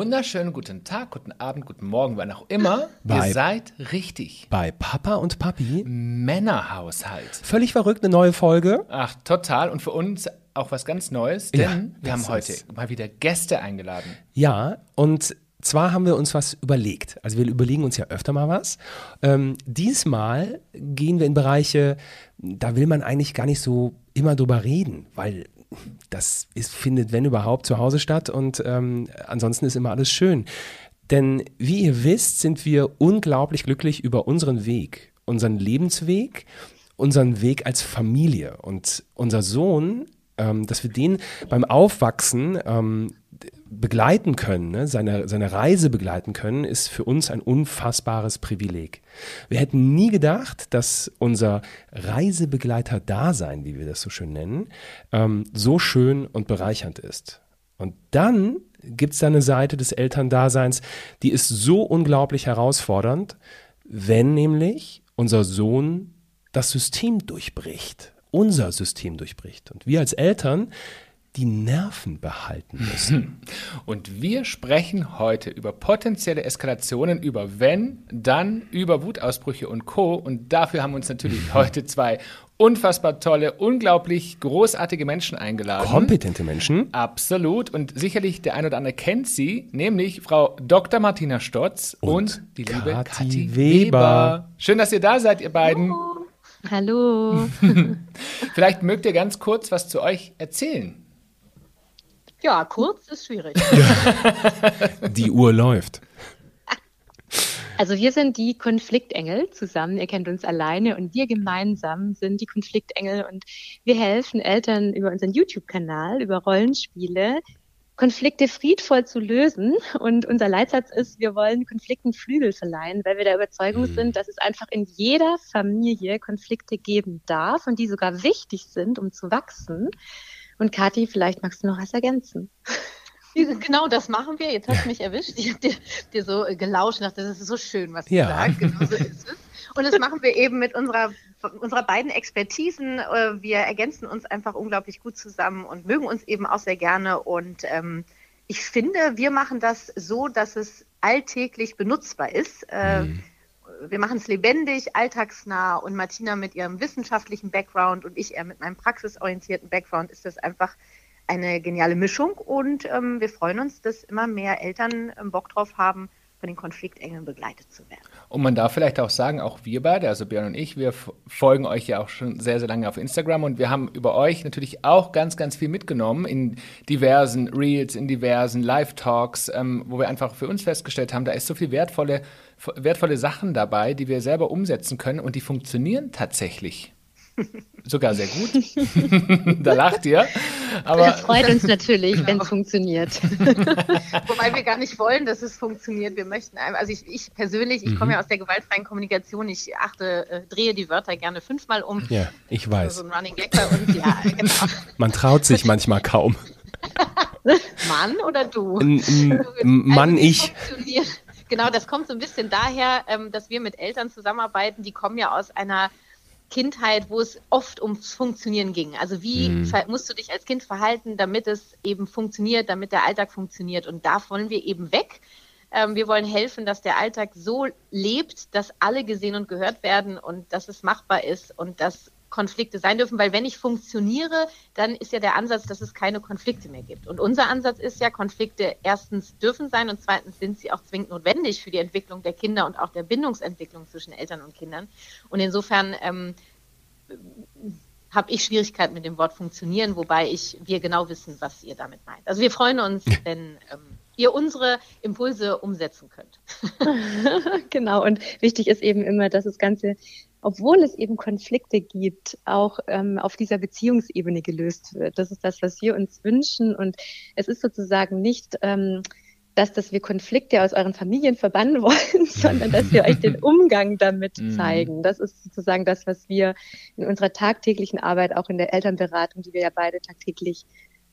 wunderschönen guten Tag, guten Abend, guten Morgen, wann auch immer. Bei- Ihr seid richtig. Bei Papa und Papi. Männerhaushalt. Völlig verrückt, eine neue Folge. Ach, total. Und für uns auch was ganz Neues, Ja, denn wir das haben heute ist- mal wieder Gäste eingeladen. Ja, und zwar haben wir uns was überlegt. Also wir überlegen uns ja öfter mal was. Ähm, diesmal gehen wir in Bereiche, da will man eigentlich gar nicht so immer drüber reden, weil das ist, findet, wenn überhaupt, zu Hause statt und ähm, ansonsten ist immer alles schön. Denn wie ihr wisst, sind wir unglaublich glücklich über unseren Weg, unseren Lebensweg, unseren Weg als Familie. Und unser Sohn, ähm, dass wir den beim Aufwachsen ähm, begleiten können, ne, seine, seine Reise begleiten können, ist für uns ein unfassbares Privileg. Wir hätten nie gedacht, dass unser Reisebegleiter-Dasein, wie wir das so schön nennen, ähm, so schön und bereichernd ist. Und dann gibt es da eine Seite des Elterndaseins, die ist so unglaublich herausfordernd, wenn nämlich unser Sohn das System durchbricht, unser System durchbricht. Und wir als Eltern die Nerven behalten müssen. Und wir sprechen heute über potenzielle Eskalationen, über wenn, dann, über Wutausbrüche und Co. Und dafür haben uns natürlich heute zwei unfassbar tolle, unglaublich großartige Menschen eingeladen. Kompetente Menschen. Absolut. Und sicherlich der ein oder andere kennt sie, nämlich Frau Dr. Martina Stotz und, Und die liebe Kathi Weber. Weber. Schön, dass ihr da seid, ihr beiden. Hallo. Vielleicht mögt ihr ganz kurz was zu euch erzählen. Ja, kurz ist schwierig. Die Uhr läuft. Also wir sind die Konfliktengel zusammen. Ihr kennt uns alleine und wir gemeinsam sind die Konfliktengel und wir helfen Eltern über unseren YouTube-Kanal, über Rollenspiele, Konflikte friedvoll zu lösen. Und unser Leitsatz ist, wir wollen Konflikten Flügel verleihen, weil wir der Überzeugung sind, dass es einfach in jeder Familie Konflikte geben darf und die sogar wichtig sind, um zu wachsen. Und Kathi, vielleicht magst du noch was ergänzen. Genau das machen wir. Jetzt hast du mich erwischt. Ich habe dir, dir so äh, gelauscht und dachte, das ist so schön, was du Ja. sagst. Genau so ist es. Und das machen wir eben mit unserer, unserer beiden Expertisen. Äh, Wir ergänzen uns einfach unglaublich gut zusammen und mögen uns eben auch sehr gerne. Und ähm, ich finde, wir machen das so, dass es alltäglich benutzbar ist. Äh, Wir machen es lebendig, alltagsnah und Martina mit ihrem wissenschaftlichen Background und ich eher mit meinem praxisorientierten Background ist das einfach eine geniale Mischung und ähm, wir freuen uns, dass immer mehr Eltern ähm, Bock drauf haben, von den Konfliktengeln begleitet zu werden. Und man darf vielleicht auch sagen, auch wir beide, also Björn und ich, wir folgen euch ja auch schon sehr, sehr lange auf Instagram und wir haben über euch natürlich auch ganz, ganz viel mitgenommen in diversen Reels, in diversen Live-Talks, ähm, wo wir einfach für uns festgestellt haben, da ist so viel wertvolle, wertvolle Sachen dabei, die wir selber umsetzen können und die funktionieren tatsächlich. Sogar sehr gut. da lacht ihr. Aber Das freut uns natürlich, wenn es funktioniert. Wobei wir gar nicht wollen, dass es funktioniert. Wir möchten, ein- also ich, ich persönlich, ich komme ja aus der gewaltfreien Kommunikation, ich achte, äh, drehe die Wörter gerne fünfmal um. Ja, ich So weiß. ein Running Gag bei uns, ja, genau. Man traut sich manchmal kaum. Mann oder du? N- Also Mann, die ich. Genau, das kommt so ein bisschen daher, ähm, dass wir mit Eltern zusammenarbeiten, die kommen ja aus einer Kindheit, wo es oft ums Funktionieren ging. Also wie ver- musst du dich als Kind verhalten, damit es eben funktioniert, damit der Alltag funktioniert. Und da wollen wir eben weg. Ähm, wir wollen helfen, dass der Alltag so lebt, dass alle gesehen und gehört werden und dass es machbar ist und dass Konflikte sein dürfen, weil wenn ich funktioniere, dann ist ja der Ansatz, dass es keine Konflikte mehr gibt. Und unser Ansatz ist ja, Konflikte erstens dürfen sein und zweitens sind sie auch zwingend notwendig für die Entwicklung der Kinder und auch der Bindungsentwicklung zwischen Eltern und Kindern. Und insofern ähm, habe ich Schwierigkeiten mit dem Wort funktionieren, wobei ich wir genau wissen, was ihr damit meint. Also wir freuen uns, wenn ähm, ihr unsere Impulse umsetzen könnt. genau, und wichtig ist eben immer, dass das Ganze, obwohl es eben Konflikte gibt, auch ähm, auf dieser Beziehungsebene gelöst wird. Das ist das, was wir uns wünschen. Und es ist sozusagen nicht ähm, das, dass wir Konflikte aus euren Familien verbannen wollen, sondern dass wir euch den Umgang damit Mhm. zeigen. Das ist sozusagen das, was wir in unserer tagtäglichen Arbeit, auch in der Elternberatung, die wir ja beide tagtäglich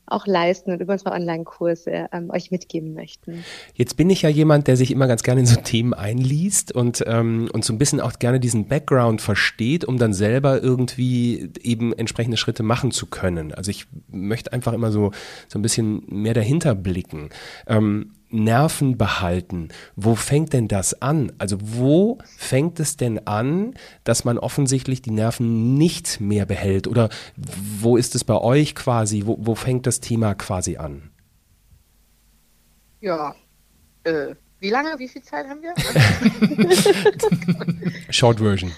auch leisten und über unsere Online-Kurse ähm, euch mitgeben möchten. Jetzt bin ich ja jemand, der sich immer ganz gerne in so Themen einliest und, ähm, und so ein bisschen auch gerne diesen Background versteht, um dann selber irgendwie eben entsprechende Schritte machen zu können. Also ich möchte einfach immer so, so ein bisschen mehr dahinter blicken. Ähm, Nerven behalten. Wo fängt denn das an? Also wo fängt es denn an, dass man offensichtlich die Nerven nicht mehr behält? Oder wo ist es bei euch quasi? Wo, wo fängt das Thema quasi an? Ja, äh, wie lange, wie viel Zeit haben wir? Short Version.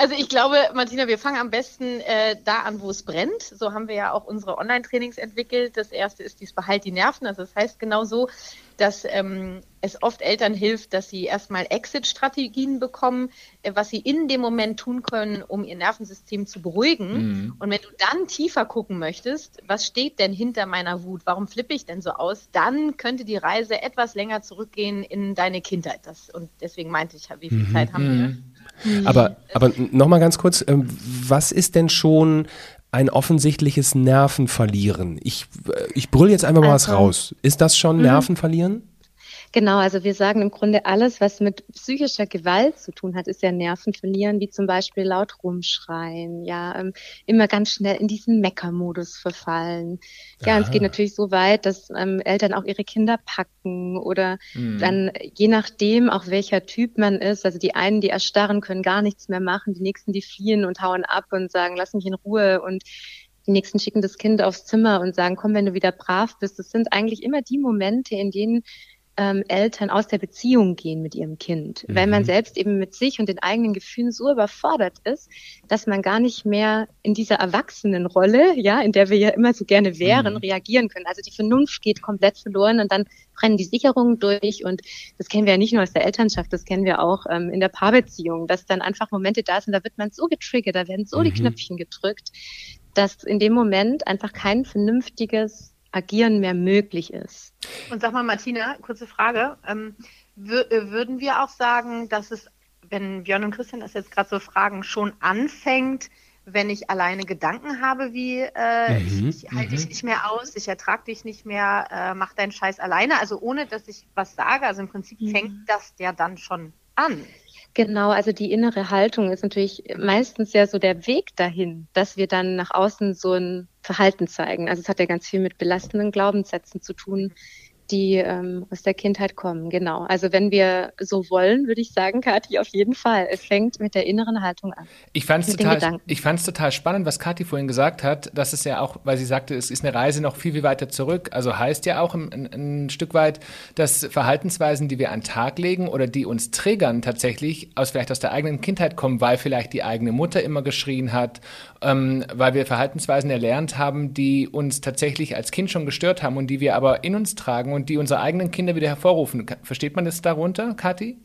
Also ich glaube, Martina, wir fangen am besten äh, da an, wo es brennt. So haben wir ja auch unsere Online-Trainings entwickelt. Das erste ist dies Behalt die Nerven. Also das heißt genau so, dass ähm, es oft Eltern hilft, dass sie erstmal Exit-Strategien bekommen, äh, was sie in dem Moment tun können, um ihr Nervensystem zu beruhigen. Mhm. Und wenn du dann tiefer gucken möchtest, was steht denn hinter meiner Wut? Warum flippe ich denn so aus? Dann könnte die Reise etwas länger zurückgehen in deine Kindheit. Das, und deswegen meinte ich, wie viel mhm. Zeit haben wir? Mhm. Aber, aber nochmal ganz kurz, ähm, was ist denn schon ein offensichtliches Nervenverlieren? Ich, äh, ich brüll jetzt einfach mal also, was raus. Ist das schon mhm. Nervenverlieren? Genau, also wir sagen im Grunde alles, was mit psychischer Gewalt zu tun hat, ist ja Nerven verlieren, wie zum Beispiel laut rumschreien, ja, ähm, immer ganz schnell in diesen Meckermodus verfallen. Ja, und es geht natürlich so weit, dass ähm, Eltern auch ihre Kinder packen oder mhm. dann je nachdem auch welcher Typ man ist, also die einen, die erstarren, können gar nichts mehr machen, die nächsten, die fliehen und hauen ab und sagen, lass mich in Ruhe und die nächsten schicken das Kind aufs Zimmer und sagen, komm, wenn du wieder brav bist. Das sind eigentlich immer die Momente, in denen ähm, Eltern aus der Beziehung gehen mit ihrem Kind, mhm. weil man selbst eben mit sich und den eigenen Gefühlen so überfordert ist, dass man gar nicht mehr in dieser Erwachsenenrolle, ja, in der wir ja immer so gerne wären, mhm. reagieren können. Also die Vernunft geht komplett verloren und dann brennen die Sicherungen durch und das kennen wir ja nicht nur aus der Elternschaft, das kennen wir auch ähm, in der Paarbeziehung, dass dann einfach Momente da sind, da wird man so getriggert, da werden so mhm. die Knöpfchen gedrückt, dass in dem Moment einfach kein vernünftiges Agieren mehr möglich ist. Und sag mal, Martina, kurze Frage. Ähm, äh, würden wir auch sagen, dass es, wenn Björn und Christian das jetzt gerade so fragen, schon anfängt, wenn ich alleine Gedanken habe, wie äh, mhm, ich, ich halte dich mhm. nicht mehr aus, ich ertrage dich nicht mehr, äh, mach deinen Scheiß alleine, also ohne dass ich was sage, also im Prinzip mhm. fängt das ja dann schon an. Genau, also die innere Haltung ist natürlich meistens ja so der Weg dahin, dass wir dann nach außen so ein Verhalten zeigen. Also es hat ja ganz viel mit belastenden Glaubenssätzen zu tun, die ähm, aus der Kindheit kommen, genau. Also wenn wir so wollen, würde ich sagen, Kathi, auf jeden Fall. Es fängt mit der inneren Haltung an. Ich fand es total, ich fand's total spannend, was Kathi vorhin gesagt hat, dass es ja auch, weil sie sagte, es ist eine Reise noch viel, viel weiter zurück. Also heißt ja auch ein, ein, ein Stück weit, dass Verhaltensweisen, die wir an den Tag legen oder die uns triggern, tatsächlich aus vielleicht aus der eigenen Kindheit kommen, weil vielleicht die eigene Mutter immer geschrien hat, ähm, weil wir Verhaltensweisen erlernt haben, die uns tatsächlich als Kind schon gestört haben und die wir aber in uns tragen und die unsere eigenen Kinder wieder hervorrufen. Versteht man das darunter, Kathi?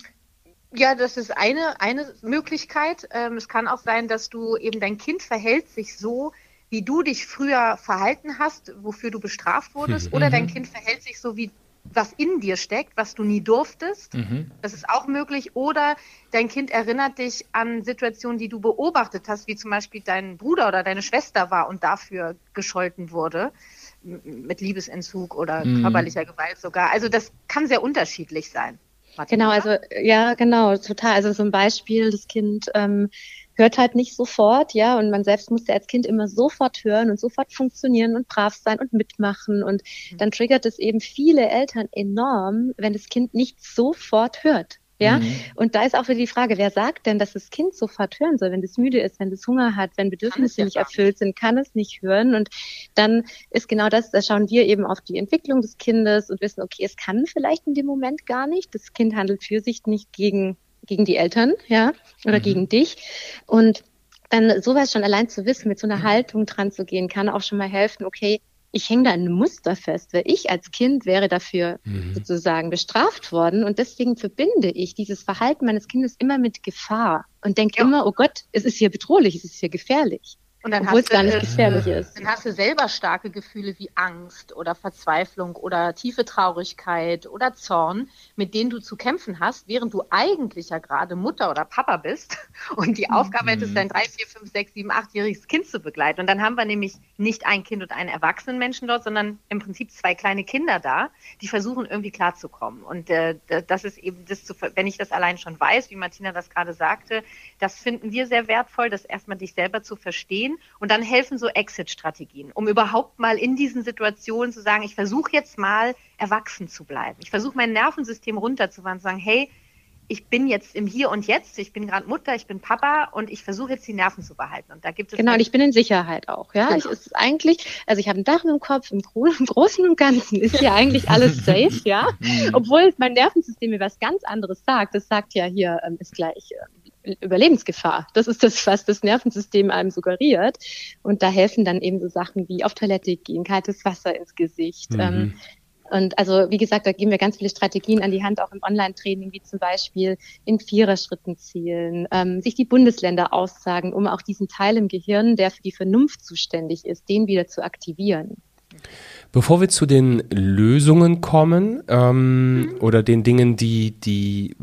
Ja, das ist eine, eine Möglichkeit. Ähm, es kann auch sein, dass du eben dein Kind verhält sich so, wie du dich früher verhalten hast, wofür du bestraft wurdest, mhm. oder dein Kind verhält sich so, wie was in dir steckt, was du nie durftest. Mhm. Das ist auch möglich. Oder dein Kind erinnert dich an Situationen, die du beobachtet hast, wie zum Beispiel dein Bruder oder deine Schwester war und dafür gescholten wurde mit Liebesentzug oder mhm. körperlicher Gewalt sogar. Also das kann sehr unterschiedlich sein. Martin, genau, also ja, genau, total. Also so ein Beispiel, das Kind ähm, hört halt nicht sofort, ja, und man selbst musste als Kind immer sofort hören und sofort funktionieren und brav sein und mitmachen und mhm. dann triggert es eben viele Eltern enorm, wenn das Kind nicht sofort hört. Ja, mhm. und da ist auch wieder die Frage, wer sagt denn, dass das Kind sofort hören soll, wenn es müde ist, wenn es Hunger hat, wenn Bedürfnisse nicht erfüllt sind, kann es nicht hören. Und dann ist genau das, da schauen wir eben auf die Entwicklung des Kindes und wissen, okay, es kann vielleicht in dem Moment gar nicht. Das Kind handelt für sich nicht gegen, gegen die Eltern, ja, oder mhm. gegen dich. Und dann sowas schon allein zu wissen, mit so einer Haltung dran zu gehen, kann auch schon mal helfen, okay, ich hänge da in einem Muster fest, weil ich als Kind wäre dafür mhm. sozusagen bestraft worden und deswegen verbinde ich dieses Verhalten meines Kindes immer mit Gefahr und denke ja. immer, oh Gott, es ist hier bedrohlich, es ist hier gefährlich. Und dann Obwohl hast es gar du, nicht äh, gefährlich ist. Dann hast du selber starke Gefühle wie Angst oder Verzweiflung oder tiefe Traurigkeit oder Zorn, mit denen du zu kämpfen hast, während du eigentlich ja gerade Mutter oder Papa bist und die Aufgabe hättest, dein drei, vier, fünf, sechs, sieben, achtjähriges Kind zu begleiten. Und dann haben wir nämlich nicht ein Kind und einen erwachsenen Menschen dort, sondern im Prinzip zwei kleine Kinder da, die versuchen irgendwie klarzukommen. Und äh, das ist eben das zu, wenn ich das allein schon weiß, wie Martina das gerade sagte, das finden wir sehr wertvoll, das erstmal dich selber zu verstehen und dann helfen so Exit-Strategien, um überhaupt mal in diesen Situationen zu sagen, ich versuche jetzt mal erwachsen zu bleiben. Ich versuche mein Nervensystem runterzufahren, zu sagen, hey, ich bin jetzt im Hier und Jetzt, ich bin gerade Mutter, ich bin Papa und ich versuche jetzt die Nerven zu behalten. Und da gibt es Genau, und ich bin in Sicherheit auch, ja. Genau. Ich, ist eigentlich, also ich habe ein Dach im Kopf, im, Gro im Großen und Ganzen ist hier eigentlich alles safe, ja. Obwohl mein Nervensystem mir was ganz anderes sagt. Das sagt ja hier, ähm, ist gleich äh, Überlebensgefahr. Das ist das, was das Nervensystem einem suggeriert. Und da helfen dann eben so Sachen wie auf Toilette gehen, kaltes Wasser ins Gesicht. Mhm. Ähm, und also, wie gesagt, da geben wir ganz viele Strategien an die Hand, auch im Online-Training, wie zum Beispiel in Viererschritten zielen, ähm, sich die Bundesländer aussagen, um auch diesen Teil im Gehirn, der für die Vernunft zuständig ist, den wieder zu aktivieren. Bevor wir zu den Lösungen kommen ähm, oder den Dingen, die, die,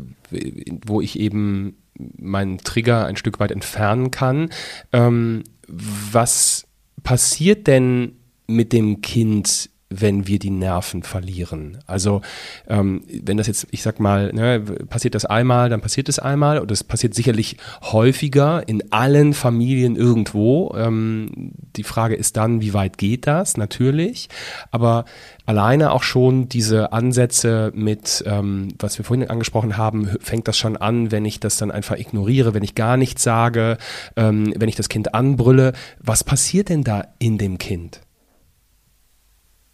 wo ich eben meinen Trigger ein Stück weit entfernen kann, ähm, was passiert denn mit dem Kind wenn wir die Nerven verlieren. Also ähm, wenn das jetzt, ich sag mal, ne, passiert das einmal, dann passiert es einmal und das passiert sicherlich häufiger in allen Familien irgendwo. Ähm, die Frage ist dann, wie weit geht das? Natürlich, aber alleine auch schon diese Ansätze mit, ähm, was wir vorhin angesprochen haben, fängt das schon an, wenn ich das dann einfach ignoriere, wenn ich gar nichts sage, ähm, wenn ich das Kind anbrülle. Was passiert denn da in dem Kind?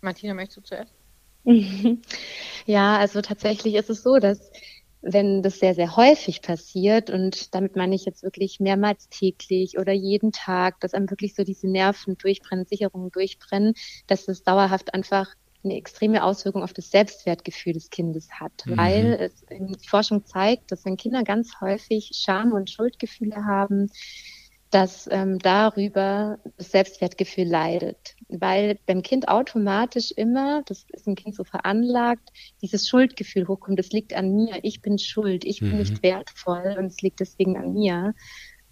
Martina, möchtest du zuerst? ja, also tatsächlich ist es so, dass wenn das sehr, sehr häufig passiert und damit meine ich jetzt wirklich mehrmals täglich oder jeden Tag, dass einem wirklich so diese Nerven durchbrennen, Sicherungen durchbrennen, dass es dauerhaft einfach eine extreme Auswirkung auf das Selbstwertgefühl des Kindes hat, mhm. weil es, die Forschung zeigt, dass wenn Kinder ganz häufig Scham- und Schuldgefühle haben, dass ähm, darüber das Selbstwertgefühl leidet. Weil beim Kind automatisch immer, das ist ein Kind so veranlagt, dieses Schuldgefühl hochkommt, das liegt an mir, ich bin schuld, ich bin nicht wertvoll und es liegt deswegen an mir.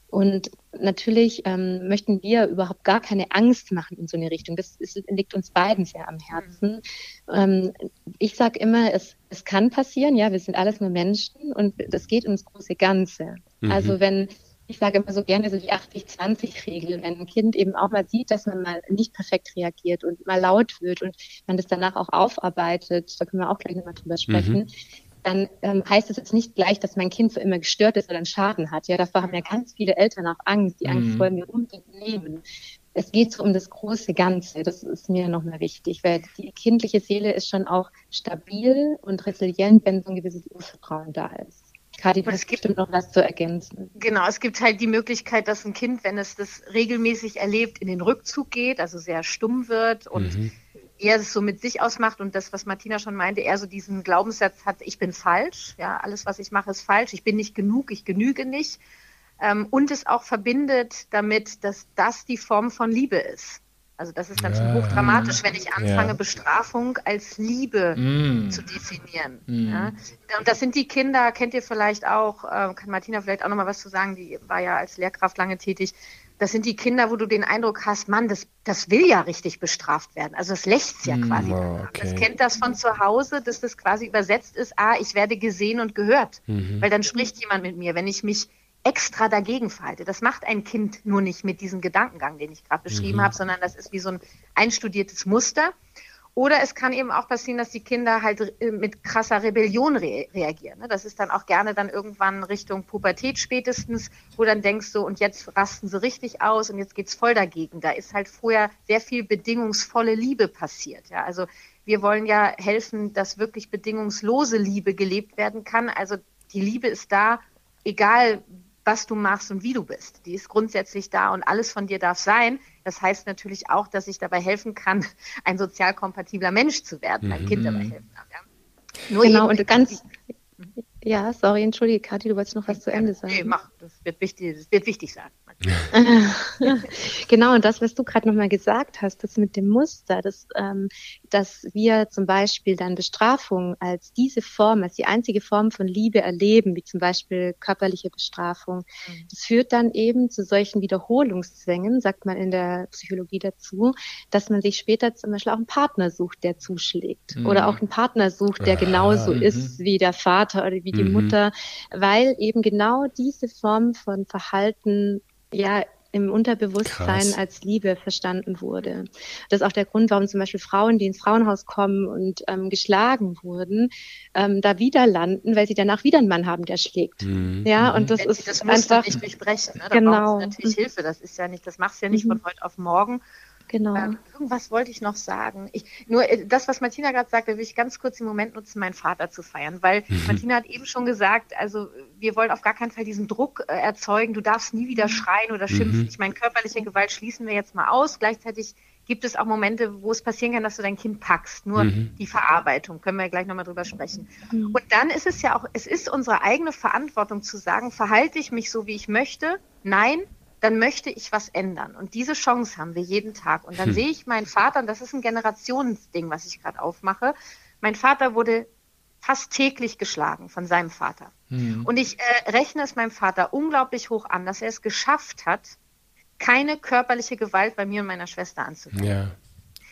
Und natürlich ähm, möchten wir überhaupt gar keine Angst machen in so eine Richtung. Das ist, liegt uns beiden sehr am Herzen. Ähm, ich sage immer, es, es kann passieren, ja, wir sind alles nur Menschen und das geht ums große Ganze. Mhm. Also wenn ich sage immer so gerne so die 80-20-Regel, wenn ein Kind eben auch mal sieht, dass man mal nicht perfekt reagiert und mal laut wird und man das danach auch aufarbeitet, da können wir auch gleich nochmal drüber sprechen, mhm. dann ähm, heißt es jetzt nicht gleich, dass mein Kind für immer gestört ist oder einen Schaden hat. Ja, davor haben ja ganz viele Eltern auch Angst. Die Angst mhm. wollen wir unbedingt nehmen. Es geht so um das große Ganze. Das ist mir nochmal wichtig, weil die kindliche Seele ist schon auch stabil und resilient, wenn so ein gewisses Urvertrauen da ist. Kati, es gibt bestimmt noch was zu ergänzen. Genau, es gibt halt die Möglichkeit, dass ein Kind, wenn es das regelmäßig erlebt, in den Rückzug geht, also sehr stumm wird und mhm. er es so mit sich ausmacht und das, was Martina schon meinte, er so diesen Glaubenssatz hat, ich bin falsch, ja, alles, was ich mache, ist falsch, ich bin nicht genug, ich genüge nicht. Ähm, und es auch verbindet damit, dass das die Form von Liebe ist. Also das ist dann ja. schon hochdramatisch, wenn ich anfange, ja. Bestrafung als Liebe mm. zu definieren. Mm. Ja? Und das sind die Kinder, kennt ihr vielleicht auch, äh, kann Martina vielleicht auch nochmal was zu sagen, die war ja als Lehrkraft lange tätig. Das sind die Kinder, wo du den Eindruck hast, Mann, das, das will ja richtig bestraft werden. Also es lächzt ja mm, quasi. Okay. Das kennt das von zu Hause, dass das quasi übersetzt ist, ah, ich werde gesehen und gehört. -hmm. Weil dann spricht jemand mit mir. Wenn ich mich extra dagegen verhalte. Das macht ein Kind nur nicht mit diesem Gedankengang, den ich gerade beschrieben mhm. habe, sondern das ist wie so ein einstudiertes Muster. Oder es kann eben auch passieren, dass die Kinder halt äh, mit krasser Rebellion re reagieren. Ne? Das ist dann auch gerne dann irgendwann Richtung Pubertät spätestens, wo dann denkst du, und jetzt rasten sie richtig aus und jetzt geht's voll dagegen. Da ist halt vorher sehr viel bedingungsvolle Liebe passiert. Ja? Also wir wollen ja helfen, dass wirklich bedingungslose Liebe gelebt werden kann. Also die Liebe ist da, egal was du machst und wie du bist. Die ist grundsätzlich da und alles von dir darf sein. Das heißt natürlich auch, dass ich dabei helfen kann, ein sozial kompatibler Mensch zu werden, ein mhm. Kind dabei helfen kann. Ja. Nur genau, und ganz, ja, sorry, entschuldige, Kathi, du wolltest noch was zu Ende sagen. Nee, mach, das wird wichtig, das wird wichtig sein. genau, und das, was du gerade nochmal gesagt hast, das mit dem Muster, das, ähm, dass wir zum Beispiel dann Bestrafung als diese Form, als die einzige Form von Liebe erleben, wie zum Beispiel körperliche Bestrafung, mhm. das führt dann eben zu solchen Wiederholungszwängen, sagt man in der Psychologie dazu, dass man sich später zum Beispiel auch einen Partner sucht, der zuschlägt. Mhm. Oder auch einen Partner sucht, der genauso mhm. ist wie der Vater oder wie die mhm. Mutter, weil eben genau diese Form von Verhalten ja im Unterbewusstsein Krass. als Liebe verstanden wurde. Das ist auch der Grund, warum zum Beispiel Frauen, die ins Frauenhaus kommen und ähm, geschlagen wurden, ähm, da wieder landen, weil sie danach wieder einen Mann haben, der schlägt. Mhm. Ja, und das Wenn ist das einfach nicht durchbrechen. Ne? Da genau. natürlich mhm. Hilfe. Das ist ja nicht, das machst du ja nicht mhm. von heute auf morgen. Genau. Ähm, irgendwas wollte ich noch sagen. Ich, nur äh, das, was Martina gerade sagte, will ich ganz kurz den Moment nutzen, meinen Vater zu feiern, weil mhm. Martina hat eben schon gesagt, also wir wollen auf gar keinen Fall diesen Druck äh, erzeugen, du darfst nie wieder mhm. schreien oder schimpfen. Mhm. Ich meine, körperliche Gewalt schließen wir jetzt mal aus. Gleichzeitig gibt es auch Momente, wo es passieren kann, dass du dein Kind packst. Nur mhm. die Verarbeitung, können wir gleich nochmal drüber sprechen. Mhm. Und dann ist es ja auch, es ist unsere eigene Verantwortung zu sagen, verhalte ich mich so, wie ich möchte? Nein, dann möchte ich was ändern. Und diese Chance haben wir jeden Tag. Und dann hm. sehe ich meinen Vater, und das ist ein Generationsding, was ich gerade aufmache. Mein Vater wurde fast täglich geschlagen von seinem Vater. Hm. Und ich äh, rechne es meinem Vater unglaublich hoch an, dass er es geschafft hat, keine körperliche Gewalt bei mir und meiner Schwester anzuwenden. Ja.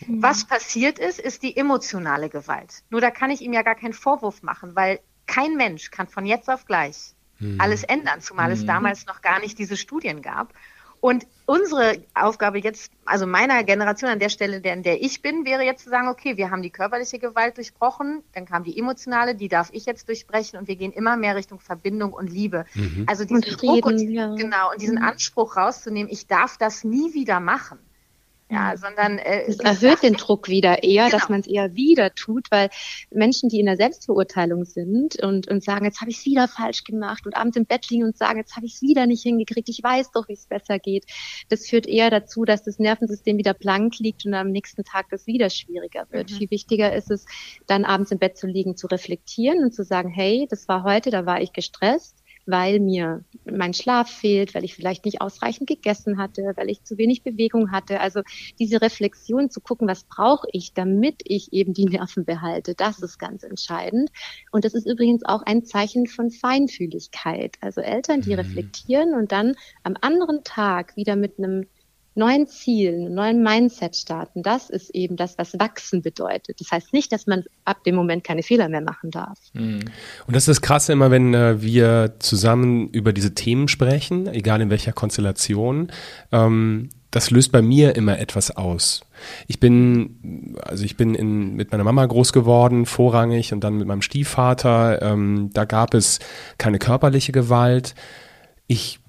Was passiert ist, ist die emotionale Gewalt. Nur da kann ich ihm ja gar keinen Vorwurf machen, weil kein Mensch kann von jetzt auf gleich mhm. alles ändern, zumal mhm. es damals noch gar nicht diese Studien gab. Und unsere Aufgabe jetzt, also meiner Generation an der Stelle, in der ich bin, wäre jetzt zu sagen, okay, wir haben die körperliche Gewalt durchbrochen, dann kam die emotionale, die darf ich jetzt durchbrechen und wir gehen immer mehr Richtung Verbindung und Liebe. Mhm. Also diesen und Druck und, ja. genau, und diesen mhm. Anspruch rauszunehmen, ich darf das nie wieder machen. Ja, mhm. sondern äh, es erhöht den Druck wieder eher, genau. dass man es eher wieder tut, weil Menschen, die in der Selbstverurteilung sind und, und sagen, jetzt habe ich es wieder falsch gemacht und abends im Bett liegen und sagen, jetzt habe ich es wieder nicht hingekriegt, ich weiß doch, wie es besser geht, das führt eher dazu, dass das Nervensystem wieder blank liegt und am nächsten Tag das wieder schwieriger wird. Mhm. Viel wichtiger ist es, dann abends im Bett zu liegen, zu reflektieren und zu sagen, hey, das war heute, da war ich gestresst weil mir mein Schlaf fehlt, weil ich vielleicht nicht ausreichend gegessen hatte, weil ich zu wenig Bewegung hatte. Also diese Reflexion zu gucken, was brauche ich, damit ich eben die Nerven behalte, das ist ganz entscheidend. Und das ist übrigens auch ein Zeichen von Feinfühligkeit. Also Eltern, die mhm. reflektieren und dann am anderen Tag wieder mit einem neuen Zielen, neuen Mindset starten, das ist eben das, was wachsen bedeutet. Das heißt nicht, dass man ab dem Moment keine Fehler mehr machen darf. Mhm. Und das ist das Krasse immer, wenn äh, wir zusammen über diese Themen sprechen, egal in welcher Konstellation, ähm, das löst bei mir immer etwas aus. Ich bin, also ich bin in, mit meiner Mama groß geworden, vorrangig, und dann mit meinem Stiefvater. Ähm, da gab es keine körperliche Gewalt. Ich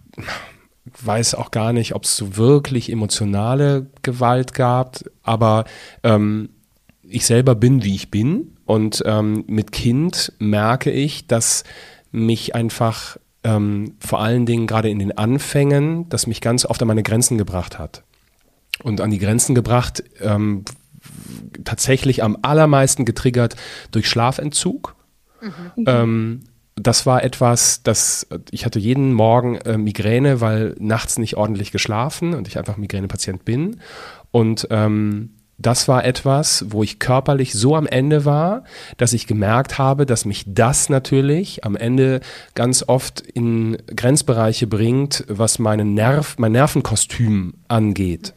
weiß auch gar nicht, ob es so wirklich emotionale Gewalt gab, aber ähm, ich selber bin, wie ich bin. Und ähm, mit Kind merke ich, dass mich einfach ähm, vor allen Dingen gerade in den Anfängen, dass mich ganz oft an meine Grenzen gebracht hat. Und an die Grenzen gebracht, ähm, tatsächlich am allermeisten getriggert durch Schlafentzug. Mhm. Ähm, das war etwas, das ich hatte jeden Morgen äh, Migräne, weil nachts nicht ordentlich geschlafen und ich einfach Migränepatient bin. Und ähm, das war etwas, wo ich körperlich so am Ende war, dass ich gemerkt habe, dass mich das natürlich am Ende ganz oft in Grenzbereiche bringt, was meinen Nerv, mein Nervenkostüm angeht.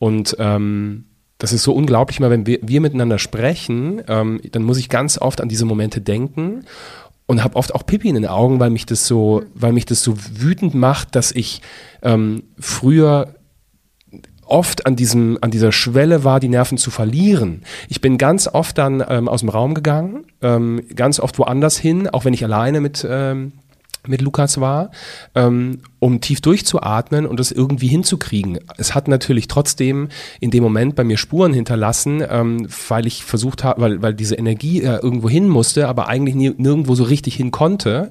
Und ähm, das ist so unglaublich, mal wenn wir, wir miteinander sprechen, ähm, dann muss ich ganz oft an diese Momente denken und habe oft auch Pipi in den Augen, weil mich das so, weil mich das so wütend macht, dass ich ähm, früher oft an diesem an dieser Schwelle war, die Nerven zu verlieren. Ich bin ganz oft dann ähm, aus dem Raum gegangen, ähm, ganz oft woanders hin, auch wenn ich alleine mit ähm, mit Lukas war, ähm, um tief durchzuatmen und das irgendwie hinzukriegen. Es hat natürlich trotzdem in dem Moment bei mir Spuren hinterlassen, ähm, weil ich versucht habe, weil, weil diese Energie äh, irgendwo hin musste, aber eigentlich nirgendwo so richtig hin konnte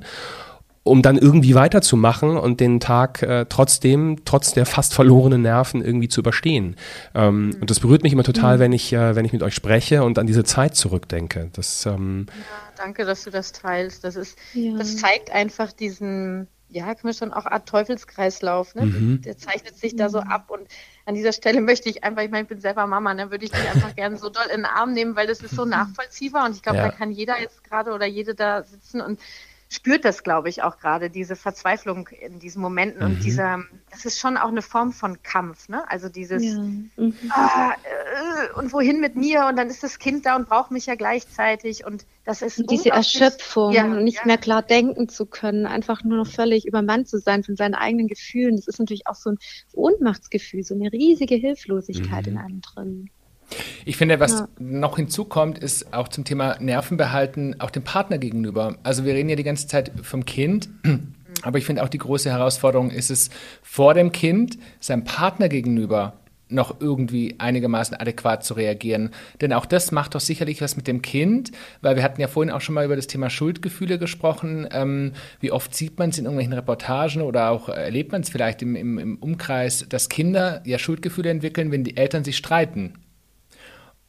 um dann irgendwie weiterzumachen und den Tag äh, trotzdem, trotz der fast verlorenen Nerven irgendwie zu überstehen. Ähm, mhm. Und das berührt mich immer total, mhm. wenn ich, äh, wenn ich mit euch spreche und an diese Zeit zurückdenke. Das, ähm, ja, danke, dass du das teilst. Das ist, ja. das zeigt einfach diesen, ja, können wir schon auch Art Teufelskreislauf, ne? Mhm. Der zeichnet sich da so ab und an dieser Stelle möchte ich einfach, ich meine, ich bin selber Mama, ne, würde ich dich einfach gerne so doll in den Arm nehmen, weil das ist so nachvollziehbar und ich glaube, ja. da kann jeder jetzt gerade oder jede da sitzen und spürt das, glaube ich, auch gerade, diese Verzweiflung in diesen Momenten mhm. und dieser, das ist schon auch eine Form von Kampf, ne? Also dieses ja. mhm. ah, äh, und wohin mit mir und dann ist das Kind da und braucht mich ja gleichzeitig und das ist und diese Erschöpfung, ja, nicht ja. mehr klar denken zu können, einfach nur noch völlig übermannt zu sein von seinen eigenen Gefühlen. Das ist natürlich auch so ein Ohnmachtsgefühl, so eine riesige Hilflosigkeit mhm. in einem drin. Ich finde, was ja. noch hinzukommt, ist auch zum Thema Nervenbehalten auch dem Partner gegenüber. Also wir reden ja die ganze Zeit vom Kind, aber ich finde auch die große Herausforderung ist es, vor dem Kind seinem Partner gegenüber noch irgendwie einigermaßen adäquat zu reagieren. Denn auch das macht doch sicherlich was mit dem Kind, weil wir hatten ja vorhin auch schon mal über das Thema Schuldgefühle gesprochen. Ähm, wie oft sieht man es in irgendwelchen Reportagen oder auch erlebt man es vielleicht im, im, im Umkreis, dass Kinder ja Schuldgefühle entwickeln, wenn die Eltern sich streiten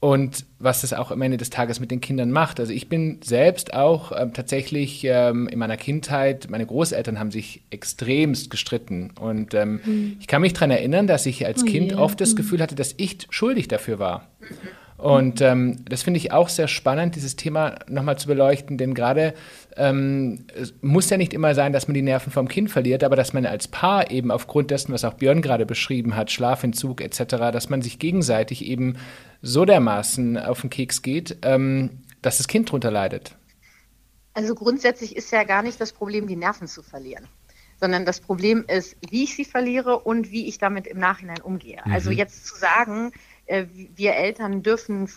und was das auch am Ende des Tages mit den Kindern macht. Also ich bin selbst auch ähm, tatsächlich ähm, in meiner Kindheit, meine Großeltern haben sich extremst gestritten und ähm, mhm. ich kann mich daran erinnern, dass ich als oh Kind yeah. oft das mhm. Gefühl hatte, dass ich schuldig dafür war. Und ähm, das finde ich auch sehr spannend, dieses Thema nochmal zu beleuchten, denn gerade ähm, es muss ja nicht immer sein, dass man die Nerven vom Kind verliert, aber dass man als Paar eben aufgrund dessen, was auch Björn gerade beschrieben hat, Schlafentzug etc., dass man sich gegenseitig eben so dermaßen auf den Keks geht, ähm, dass das Kind drunter leidet. Also grundsätzlich ist ja gar nicht das Problem, die Nerven zu verlieren sondern das Problem ist, wie ich sie verliere und wie ich damit im Nachhinein umgehe. Also mhm. Also jetzt zu sagen, äh, wir Eltern dürfen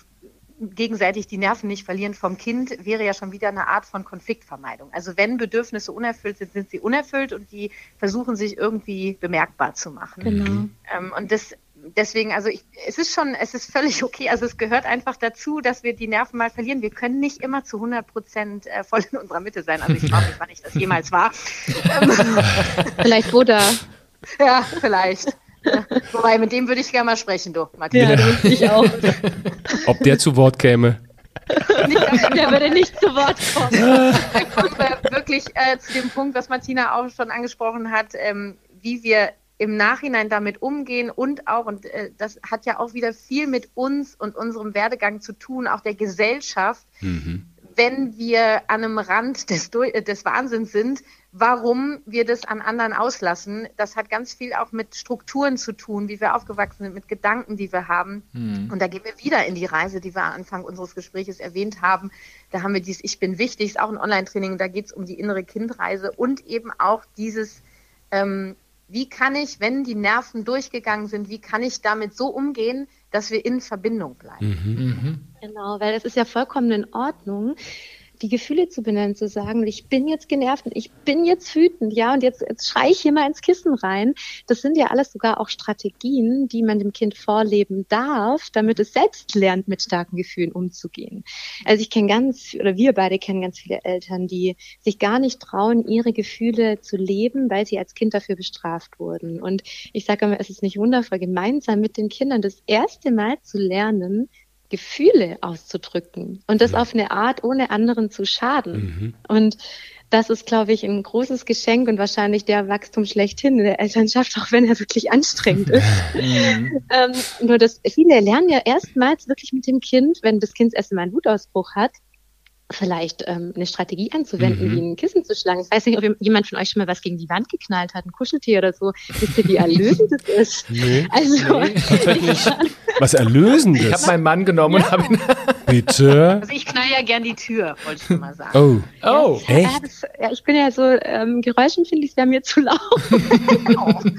gegenseitig die Nerven nicht verlieren vom Kind, wäre ja schon wieder eine Art von Konfliktvermeidung. Also wenn Bedürfnisse unerfüllt sind, sind sie unerfüllt und die versuchen sich irgendwie bemerkbar zu machen. Genau. Ähm, und das deswegen, also ich, es ist schon, es ist völlig okay. Also es gehört einfach dazu, dass wir die Nerven mal verlieren. Wir können nicht immer zu 100 Prozent äh, voll in unserer Mitte sein. Also ich frage mich, wann ich das jemals war. Vielleicht Buddha. Ja, vielleicht. Wobei, mit dem würde ich gerne mal sprechen, du, Martin. Ja, ich auch. Ob der zu Wort käme? Nicht, der würde nicht zu Wort kommen. Dann kommen wir wirklich äh, zu dem Punkt, was Martina auch schon angesprochen hat, ähm, wie wir im Nachhinein damit umgehen und auch, und äh, das hat ja auch wieder viel mit uns und unserem Werdegang zu tun, auch der Gesellschaft, mhm. Wenn wir an einem Rand des, äh, des Wahnsinns sind, warum wir das an anderen auslassen. Das hat ganz viel auch mit Strukturen zu tun, wie wir aufgewachsen sind, mit Gedanken, die wir haben. Mhm. Und da gehen wir wieder in die Reise, die wir am Anfang unseres Gesprächs erwähnt haben. Da haben wir dieses Ich bin wichtig, ist auch ein Online-Training, da geht es um die innere Kindreise und eben auch dieses, ähm, wie kann ich, wenn die Nerven durchgegangen sind, wie kann ich damit so umgehen, dass wir in Verbindung bleiben? Mhm. Mhm. Genau, weil es ist ja vollkommen in Ordnung, die Gefühle zu benennen, zu sagen, ich bin jetzt genervt und ich bin jetzt wütend, ja, und jetzt, jetzt schreie ich hier mal ins Kissen rein. Das sind ja alles sogar auch Strategien, die man dem Kind vorleben darf, damit es selbst lernt, mit starken Gefühlen umzugehen. Also ich kenne ganz, oder wir beide kennen ganz viele Eltern, die sich gar nicht trauen, ihre Gefühle zu leben, weil sie als Kind dafür bestraft wurden. Und ich sage immer, es ist nicht wundervoll, gemeinsam mit den Kindern das erste Mal zu lernen, Gefühle auszudrücken und das ja. auf eine Art, ohne anderen zu schaden. Mhm. Und das ist, glaube ich, ein großes Geschenk und wahrscheinlich der Wachstum schlechthin in der Elternschaft, auch wenn er wirklich anstrengend ist. Mhm. ähm, nur dass viele lernen ja erstmals wirklich mit dem Kind, wenn das Kind erst einmal einen Wutausbruch hat, vielleicht ähm, eine Strategie anzuwenden, mhm. wie ein Kissen zu schlagen. Ich weiß nicht, ob jemand von euch schon mal was gegen die Wand geknallt hat, ein Kuscheltier oder so. Wisst ihr, wie erlösend das ist? Nee, also, nee, was Erlösendes? Ich habe meinen Mann genommen ja. und habe ihn... Bitte? Also ich knall ja gern die Tür, wollte ich schon mal sagen. Oh, oh, ja, echt? Das, ja, ich bin ja so, ähm, Geräuschempfindlich wäre mir zu laut. oh.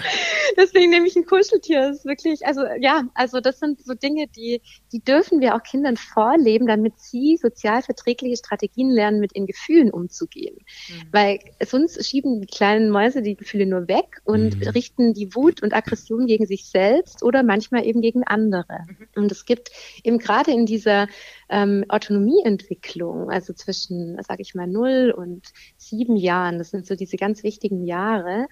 Deswegen nehme ich ein Kuscheltier. Das ist wirklich, also ja, also das sind so Dinge, die, die dürfen wir auch Kindern vorleben, damit sie sozial verträgliche Strategien lernen, mit ihren Gefühlen umzugehen. Mhm. Weil sonst schieben die kleinen Mäuse die Gefühle nur weg und mhm. richten die Wut und Aggression gegen sich selbst oder manchmal eben gegen andere. Mhm. Und es gibt eben gerade in dieser ähm, Autonomieentwicklung, also zwischen, sage ich mal, null und sieben Jahren, das sind so diese ganz wichtigen Jahre,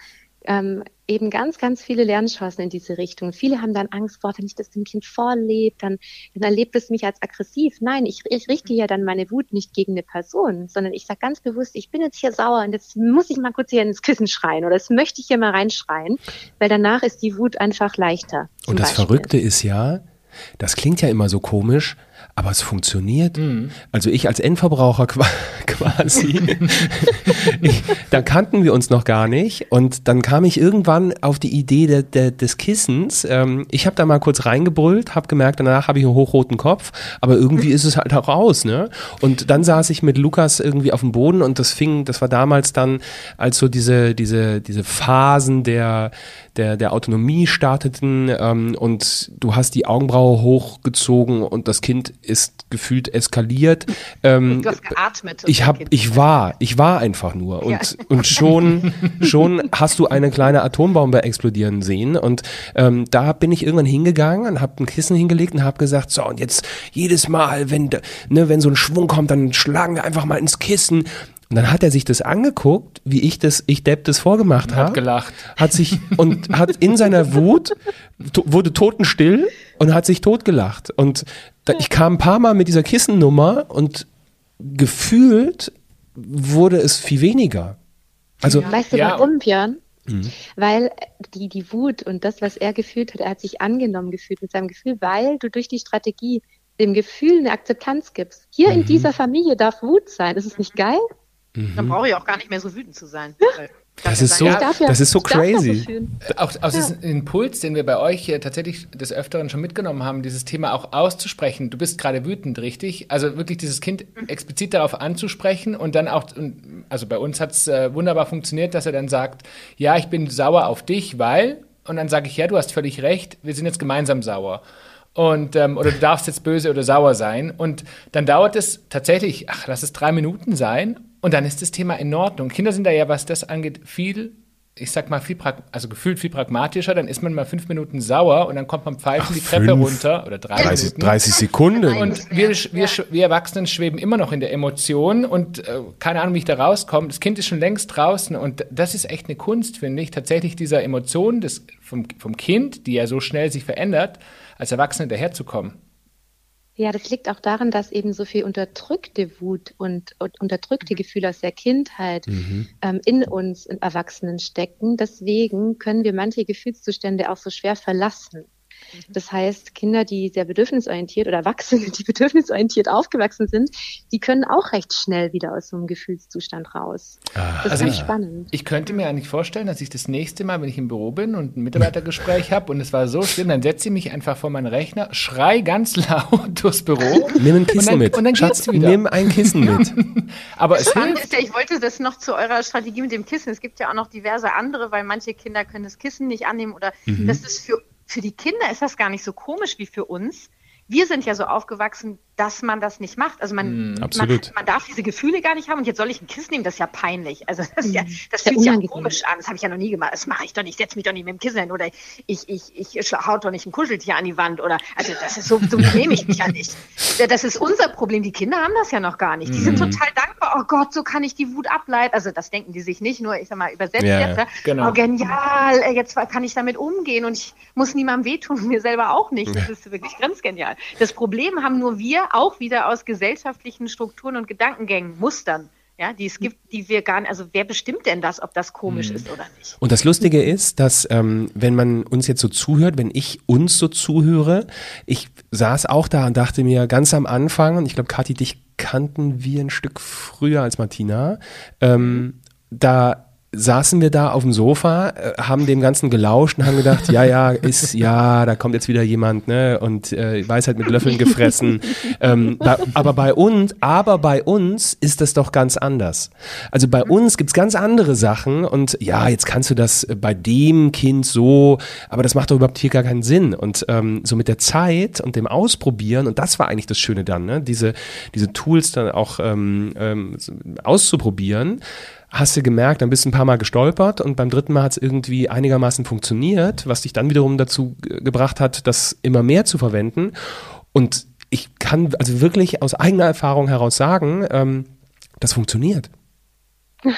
ähm, eben ganz, ganz viele Lernchancen in diese Richtung. Viele haben dann Angst, boah, wenn ich das dem Kind vorlebe, dann, dann erlebt es mich als aggressiv. Nein, ich, ich richte ja dann meine Wut nicht gegen eine Person, sondern ich sage ganz bewusst, ich bin jetzt hier sauer und jetzt muss ich mal kurz hier ins Kissen schreien oder das möchte ich hier mal reinschreien, weil danach ist die Wut einfach leichter. Und das Beispiel. Verrückte ist ja, das klingt ja immer so komisch, aber es funktioniert. Mhm. Also ich als Endverbraucher quasi, ich, da kannten wir uns noch gar nicht und dann kam ich irgendwann auf die Idee de, de, des Kissens. Ähm, ich habe da mal kurz reingebrüllt, habe gemerkt, danach habe ich einen hochroten Kopf, aber irgendwie ist es halt auch raus. Ne? Und dann saß ich mit Lukas irgendwie auf dem Boden und das fing, das war damals dann, als so diese, diese, diese Phasen der, der, der Autonomie starteten ähm, und du hast die Augenbraue hochgezogen und das Kind ist gefühlt eskaliert. Ähm, du hast geatmet. Ich hab, ich war, ich war einfach nur und, ja. und schon, schon hast du eine kleine Atombombe explodieren sehen und ähm, da bin ich irgendwann hingegangen und habe ein Kissen hingelegt und habe gesagt, so und jetzt jedes Mal, wenn, ne, wenn so ein Schwung kommt, dann schlagen wir einfach mal ins Kissen und dann hat er sich das angeguckt, wie ich das, ich Depp das vorgemacht habe. Hat gelacht. Hat sich, und hat in seiner Wut, to, wurde totenstill und hat sich totgelacht. Und da, ich kam ein paar Mal mit dieser Kissennummer und gefühlt wurde es viel weniger. Also, weißt du ja. warum, Björn? Mhm. Weil die, die Wut und das, was er gefühlt hat, er hat sich angenommen gefühlt mit seinem Gefühl, weil du durch die Strategie dem Gefühl eine Akzeptanz gibst. Hier mhm. in dieser Familie darf Wut sein. Ist es nicht geil? Mhm. Dann brauche ich auch gar nicht mehr so wütend zu sein. Das ist, so, ja, das ist so crazy. auch aus ja. diesem Impuls, den wir bei euch hier tatsächlich des Öfteren schon mitgenommen haben, dieses Thema auch auszusprechen. Du bist gerade wütend, richtig? Also wirklich dieses Kind explizit darauf anzusprechen und dann auch, also bei uns hat es äh, wunderbar funktioniert, dass er dann sagt, ja, ich bin sauer auf dich, weil, und dann sage ich, ja, du hast völlig recht, wir sind jetzt gemeinsam sauer und ähm, oder du darfst jetzt böse oder sauer sein und dann dauert es tatsächlich, ach, lass es drei Minuten sein und dann ist das Thema in Ordnung. Kinder sind da ja, was das angeht, viel ich sag mal, viel also gefühlt viel pragmatischer, dann ist man mal fünf Minuten sauer und dann kommt man pfeifen die Treppe fünf, runter oder drei 30, Minuten. 30 Sekunden. Und wir, wir, wir Erwachsenen schweben immer noch in der Emotion und äh, keine Ahnung, wie ich da rauskomme. Das Kind ist schon längst draußen und das ist echt eine Kunst, finde ich, tatsächlich dieser Emotion des, vom, vom Kind, die ja so schnell sich verändert, als Erwachsene daherzukommen. Ja, das liegt auch daran, dass eben so viel unterdrückte Wut und, und unterdrückte Gefühle aus der Kindheit mhm. ähm, in uns in Erwachsenen stecken. Deswegen können wir manche Gefühlszustände auch so schwer verlassen. Mhm. Das heißt, Kinder, die sehr bedürfnisorientiert oder Erwachsene, die bedürfnisorientiert aufgewachsen sind, die können auch recht schnell wieder aus so einem Gefühlszustand raus. Ah, das also ist ich, spannend. Ich könnte mir eigentlich vorstellen, dass ich das nächste Mal, wenn ich im Büro bin und ein Mitarbeitergespräch habe und es war so schlimm, dann setze ich mich einfach vor meinen Rechner, schrei ganz laut durchs Büro. Nimm ein Kissen und dann, mit. Und dann Schatz, wieder. nimm ein Kissen mit. Aber es hilft. Ja, ich wollte das noch zu eurer Strategie mit dem Kissen. Es gibt ja auch noch diverse andere, weil manche Kinder können das Kissen nicht annehmen oder mhm. das ist für für die Kinder ist das gar nicht so komisch wie für uns. Wir sind ja so aufgewachsen, dass man das nicht macht. Also man, mm, man, man, darf diese Gefühle gar nicht haben und jetzt soll ich ein Kissen nehmen, das ist ja peinlich. Also das, ja, mhm. das fühlt sich ja komisch an. Das habe ich ja noch nie gemacht. Das mache ich doch nicht. Setz mich doch nicht mit dem Kissen hin oder ich, ich, ich, ich haut doch nicht ein Kuscheltier an die Wand oder also das ist so, so nehme ich mich ja nicht. Das ist unser Problem. Die Kinder haben das ja noch gar nicht. Die mm. sind mhm. total dankbar. Oh Gott, so kann ich die Wut ableiten. Also das denken die sich nicht nur, ich sag mal, übersetzt ja, jetzt. Genau. Oh genial, jetzt kann ich damit umgehen und ich muss niemandem wehtun mir selber auch nicht. Das ist wirklich ganz genial. Das Problem haben nur wir auch wieder aus gesellschaftlichen Strukturen und Gedankengängen, Mustern. Ja, die es gibt, die wir gar nicht, also wer bestimmt denn das, ob das komisch mhm. ist oder nicht? Und das Lustige ist, dass ähm, wenn man uns jetzt so zuhört, wenn ich uns so zuhöre, ich saß auch da und dachte mir ganz am Anfang, und ich glaube, Kathi, dich kannten wir ein Stück früher als Martina, ähm, da saßen wir da auf dem Sofa, äh, haben dem Ganzen gelauscht und haben gedacht, ja, ja, ist, ja, da kommt jetzt wieder jemand, ne, und äh, Weisheit mit Löffeln gefressen. ähm, bei, aber bei uns, aber bei uns ist das doch ganz anders. Also bei uns gibt's ganz andere Sachen und ja, jetzt kannst du das bei dem Kind so, aber das macht doch überhaupt hier gar keinen Sinn. Und ähm, so mit der Zeit und dem Ausprobieren, und das war eigentlich das Schöne dann, ne, diese, diese Tools dann auch ähm, ähm, auszuprobieren, hast du gemerkt, dann bist du ein paar Mal gestolpert und beim dritten Mal hat es irgendwie einigermaßen funktioniert, was dich dann wiederum dazu gebracht hat, das immer mehr zu verwenden. Und ich kann also wirklich aus eigener Erfahrung heraus sagen, ähm, das funktioniert.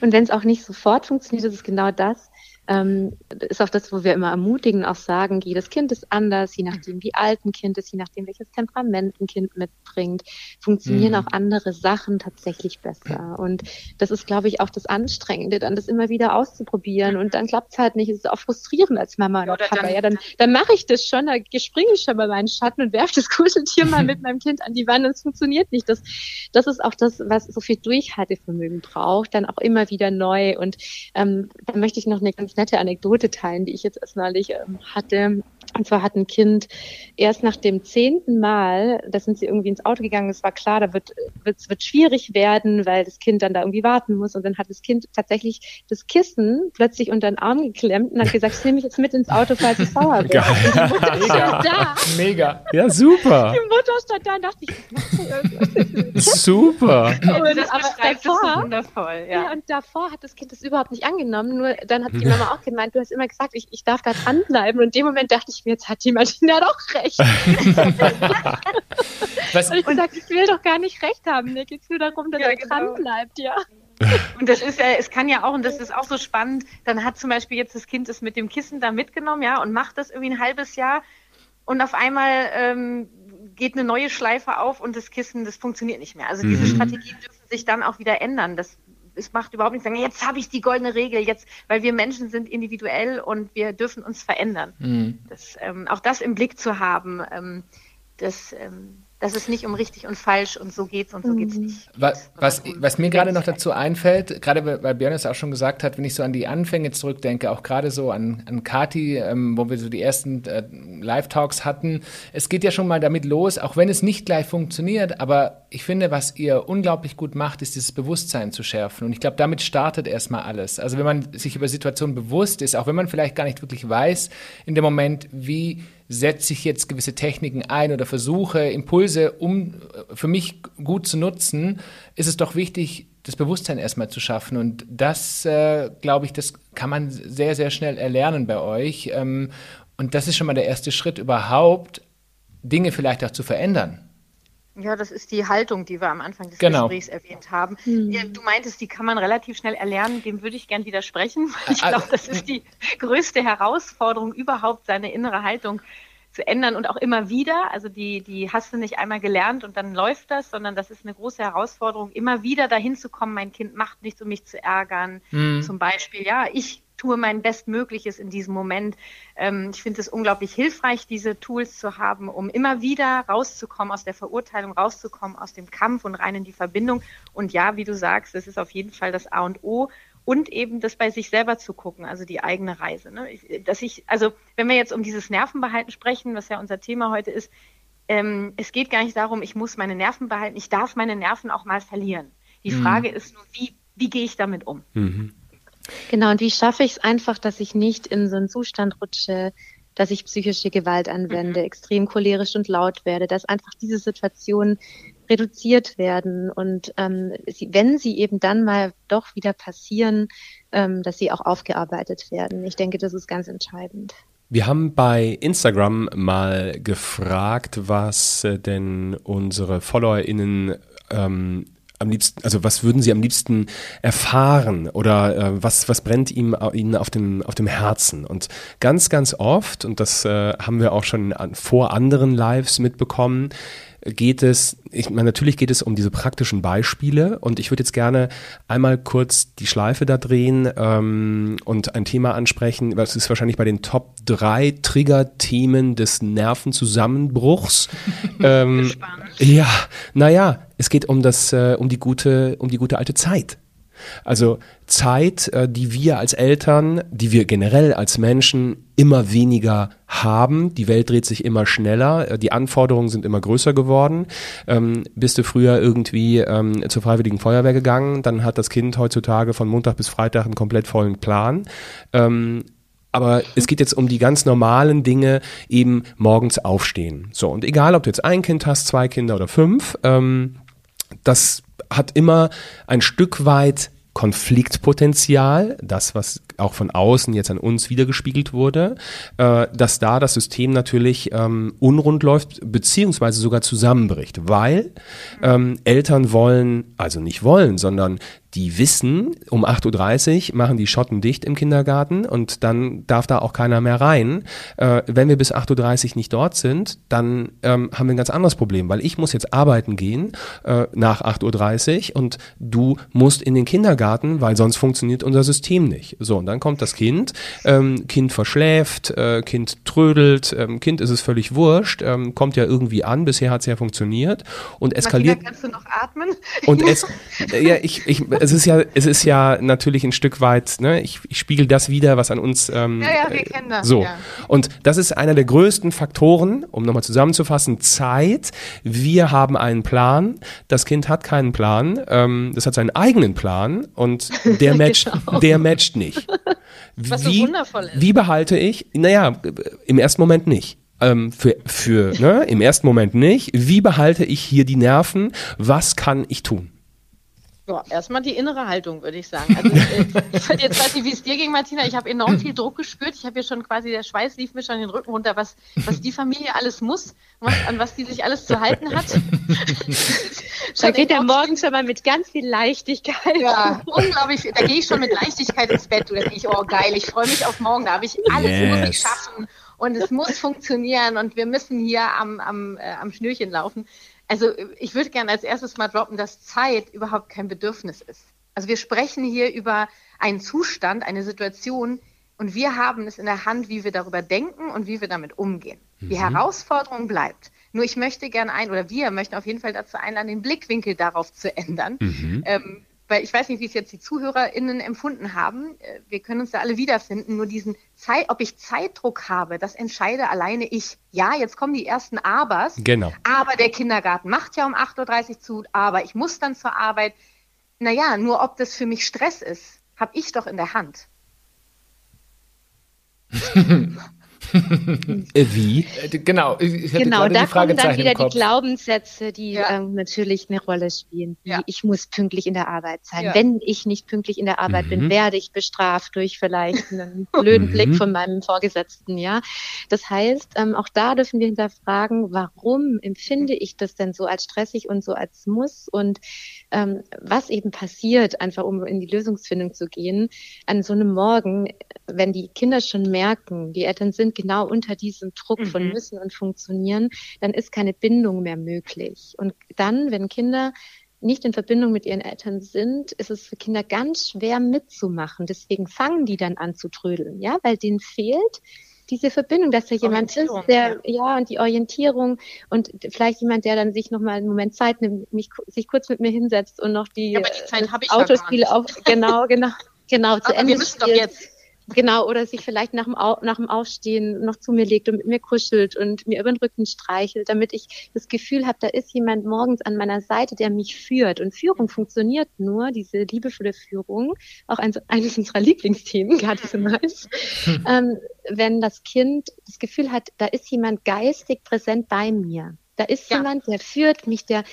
Und wenn es auch nicht sofort funktioniert, ist es genau das, ähm, ist auch das, wo wir immer ermutigen, auch sagen, jedes Kind ist anders, je nachdem, wie alt ein Kind ist, je nachdem, welches Temperament ein Kind mitbringt, funktionieren mhm. auch andere Sachen tatsächlich besser. Und das ist, glaube ich, auch das Anstrengende, dann das immer wieder auszuprobieren und dann klappt es halt nicht. Es ist auch frustrierend als Mama oder Papa. Dann, ja, dann, dann mache ich das schon, da springe ich schon bei meinen Schatten und werfe das Kuscheltier mal mit meinem Kind an die Wand und es funktioniert nicht. Das, das ist auch das, was so viel Durchhaltevermögen braucht, dann auch immer wieder neu. Und ähm, da möchte ich noch eine ganz nette Anekdote teilen, die ich jetzt erst neulich ähm, hatte. Und zwar hat ein Kind erst nach dem zehnten Mal, da sind sie irgendwie ins Auto gegangen, es war klar, da wird, wird, wird schwierig werden, weil das Kind dann da irgendwie warten muss. Und dann hat das Kind tatsächlich das Kissen plötzlich unter den Arm geklemmt und hat gesagt, ich nehme mich jetzt mit ins Auto, falls ich sauer bin. Mega. Da. Mega. Ja, super. Die Mutter stand da und dachte ich, was super. Und, das aber davor, wundervoll, ja. ja. Und davor hat das Kind das überhaupt nicht angenommen, nur dann hat die Mama auch gemeint, du hast immer gesagt, ich, ich darf da dranbleiben. Und in dem Moment dachte ich mir, jetzt hat die Martina doch recht. Was? Und ich gesagt, ich will doch gar nicht recht haben. Mir geht es nur darum, dass ja, er genau. dran bleibt, ja. Und das ist ja, es kann ja auch, und das ist auch so spannend, dann hat zum Beispiel jetzt das Kind das mit dem Kissen da mitgenommen, ja, und macht das irgendwie ein halbes Jahr und auf einmal ähm, geht eine neue Schleife auf und das Kissen, das funktioniert nicht mehr. Also diese mhm. Strategien dürfen sich dann auch wieder ändern. Das es macht überhaupt nichts sagen, jetzt habe ich die goldene Regel, jetzt, weil wir Menschen sind individuell und wir dürfen uns verändern. Mhm. Das, ähm, auch das im Blick zu haben, ähm, das ähm, dass es nicht um richtig und falsch und so geht's und so geht's mhm. nicht. Was, was, was mir gerade noch dazu einfällt, gerade weil Björn es auch schon gesagt hat, wenn ich so an die Anfänge zurückdenke, auch gerade so an, an Kati, ähm, wo wir so die ersten äh, Live-Talks hatten, es geht ja schon mal damit los, auch wenn es nicht gleich funktioniert, aber ich finde, was ihr unglaublich gut macht, ist dieses Bewusstsein zu schärfen. Und ich glaube, damit startet erstmal alles. Also wenn man sich über Situationen bewusst ist, auch wenn man vielleicht gar nicht wirklich weiß, in dem Moment, wie setze ich jetzt gewisse Techniken ein oder versuche Impulse, um äh, für mich gut zu nutzen, ist es doch wichtig, das Bewusstsein erstmal zu schaffen. Und das, äh, glaube ich, das kann man sehr, sehr schnell erlernen bei euch. Ähm, und das ist schon mal der erste Schritt überhaupt, Dinge vielleicht auch zu verändern. Ja, das ist die Haltung, die wir am Anfang des genau. Gesprächs erwähnt haben. Ja, du meintest, die kann man relativ schnell erlernen. Dem würde ich gern widersprechen. Ich glaube, das ist die größte Herausforderung überhaupt, seine innere Haltung zu ändern und auch immer wieder. Also die, die hast du nicht einmal gelernt und dann läuft das, sondern das ist eine große Herausforderung, immer wieder dahin zu kommen, mein Kind macht nichts, um mich zu ärgern. Mhm. Zum Beispiel, ja, ich tue mein Bestmögliches in diesem Moment. Ähm, ich finde es unglaublich hilfreich, diese Tools zu haben, um immer wieder rauszukommen aus der Verurteilung, rauszukommen aus dem Kampf und rein in die Verbindung. Und ja, wie du sagst, das ist auf jeden Fall das A und O und eben das bei sich selber zu gucken, also die eigene Reise. Ne? dass ich, also wenn wir jetzt um dieses Nervenbehalten sprechen, was ja unser Thema heute ist, ähm, es geht gar nicht darum, ich muss meine Nerven behalten, ich darf meine Nerven auch mal verlieren. Die mhm. Frage ist nur, wie, wie gehe ich damit um? Mhm. Genau, und wie schaffe ich es einfach, dass ich nicht in so einen Zustand rutsche, dass ich psychische Gewalt anwende, mhm. extrem cholerisch und laut werde, dass einfach diese Situation reduziert werden und ähm, sie, wenn sie eben dann mal doch wieder passieren, ähm, dass sie auch aufgearbeitet werden. Ich denke, das ist ganz entscheidend. Wir haben bei Instagram mal gefragt, was äh, denn unsere FollowerInnen ähm, am liebsten, also was würden Sie am liebsten erfahren oder äh, was, was brennt ihm, äh, Ihnen auf dem, auf dem Herzen? Und ganz, ganz oft, und das äh, haben wir auch schon an, vor anderen Lives mitbekommen, geht es, ich meine, natürlich geht es um diese praktischen Beispiele und ich würde jetzt gerne einmal kurz die Schleife da drehen ähm, und ein Thema ansprechen, was ist wahrscheinlich bei den Top 3 Trigger-Themen des Nervenzusammenbruchs. ähm, ja, naja, es geht um das, äh, um die gute, um die gute alte Zeit. Also Zeit, äh, die wir als Eltern, die wir generell als Menschen immer weniger haben. Die Welt dreht sich immer schneller, äh, die Anforderungen sind immer größer geworden. Ähm, bist du früher irgendwie ähm, zur Freiwilligen Feuerwehr gegangen, dann hat das Kind heutzutage von Montag bis Freitag einen komplett vollen Plan. Ähm, aber es geht jetzt um die ganz normalen Dinge, eben morgens aufstehen. So, und egal, ob du jetzt ein Kind hast, zwei Kinder oder fünf, ähm, das hat immer ein Stück weit Konfliktpotenzial, das, was auch von außen jetzt an uns wiedergespiegelt wurde, äh, dass da das System natürlich ähm, unrund läuft, beziehungsweise sogar zusammenbricht, weil ähm, Eltern wollen, also nicht wollen, sondern die wissen, um 8.30 Uhr machen die Schotten dicht im Kindergarten und dann darf da auch keiner mehr rein. Äh, wenn wir bis 8.30 Uhr nicht dort sind, dann ähm, haben wir ein ganz anderes Problem, weil ich muss jetzt arbeiten gehen äh, nach 8.30 Uhr und du musst in den Kindergarten, weil sonst funktioniert unser System nicht. So, und dann kommt das Kind, ähm, Kind verschläft, äh, Kind trödelt, ähm, Kind ist es völlig wurscht, ähm, kommt ja irgendwie an, bisher hat es ja funktioniert und eskaliert. Martina, kannst du noch atmen? Und es, ja, ich, ich, es ist ja, es ist ja natürlich ein Stück weit, ne, ich, ich spiegel das wieder, was an uns. Ähm, ja, ja, wir kennen das. So. Ja. Und das ist einer der größten Faktoren, um nochmal zusammenzufassen, Zeit. Wir haben einen Plan, das Kind hat keinen Plan, ähm, das hat seinen eigenen Plan und der matcht, Genau. der matcht nicht. Was so wie, wundervoll ist. Wie behalte ich? Naja, im ersten Moment nicht. Ähm, für, für, ne, im ersten Moment nicht. Wie behalte ich hier die Nerven? Was kann ich tun? Ja, erstmal die innere Haltung, würde ich sagen. Also, äh, ich jetzt weiß nicht, wie es dir ging, Martina. Ich habe enorm viel Druck gespürt. Ich habe hier schon quasi, der Schweiß lief mir schon den Rücken runter, was, was die Familie alles muss, was, an was die sich alles zu halten hat. Da geht er enorm morgen schon mal mit ganz viel Leichtigkeit. Ja, unglaublich. Da gehe ich schon mit Leichtigkeit ins Bett. Da denke ich, oh geil, ich freue mich auf morgen. Da habe ich alles muss ich Yes. schaffen und es muss funktionieren und wir müssen hier am, am, äh, am Schnürchen laufen. Also äh, ich würde gerne als erstes mal droppen, dass Zeit überhaupt kein Bedürfnis ist. Also wir sprechen hier über einen Zustand, eine Situation und wir haben es in der Hand, wie wir darüber denken und wie wir damit umgehen. Die Herausforderung bleibt. Nur ich möchte gerne ein, oder wir möchten auf jeden Fall dazu einladen, den Blickwinkel darauf zu ändern. Ähm, weil ich weiß nicht, wie es jetzt die ZuhörerInnen empfunden haben. Äh, Wir können uns da alle wiederfinden. Nur diesen Zeit, ob ich Zeitdruck habe, das entscheide alleine ich. Ja, jetzt kommen die ersten Abers. Genau. Aber der Kindergarten macht ja um 8.30 Uhr zu, aber ich muss dann zur Arbeit. Naja, nur ob das für mich Stress ist, habe ich doch in der Hand. Wie? Äh, Genau, ich, hatte Genau, da die kommen dann wieder die. Glaubenssätze, die Ja. ähm, natürlich eine Rolle spielen. Ja. ich muss pünktlich in der Arbeit sein. Ja. Wenn ich nicht pünktlich in der Arbeit Mhm. bin, werde ich bestraft durch vielleicht einen blöden Mhm. Blick von meinem Vorgesetzten. Ja, das heißt, ähm, auch da dürfen wir hinterfragen, warum empfinde ich das denn so als stressig und so als muss und ähm, was eben passiert, einfach um in die Lösungsfindung zu gehen, an so einem Morgen, wenn die Kinder schon merken, die Eltern sind genau unter diesem Druck von Mhm. müssen und funktionieren, dann ist keine Bindung mehr möglich. Und dann, wenn Kinder nicht in Verbindung mit ihren Eltern sind, ist es für Kinder ganz schwer mitzumachen. Deswegen fangen die dann an zu trödeln, ja, weil denen fehlt diese Verbindung, dass da jemand ist, der, ja, und die Orientierung und vielleicht jemand, der dann sich nochmal einen Moment Zeit nimmt, mich, sich kurz mit mir hinsetzt und noch die, Ja, die Zeit das habe ich ja gar Autospiel nicht. auf, genau, genau, genau, zu Aber Ende wir müssen doch spielt. jetzt. Genau, oder sich vielleicht nach dem, Au nach dem Aufstehen noch zu mir legt und mit mir kuschelt und mir über den Rücken streichelt, damit ich das Gefühl habe, da ist jemand morgens an meiner Seite, der mich führt. Und Führung funktioniert nur, diese liebevolle Führung, auch eins, eines unserer Lieblingsthemen, gerade so nice, ähm, wenn das Kind das Gefühl hat, da ist jemand geistig präsent bei mir. Da ist Ja. jemand, der führt mich, der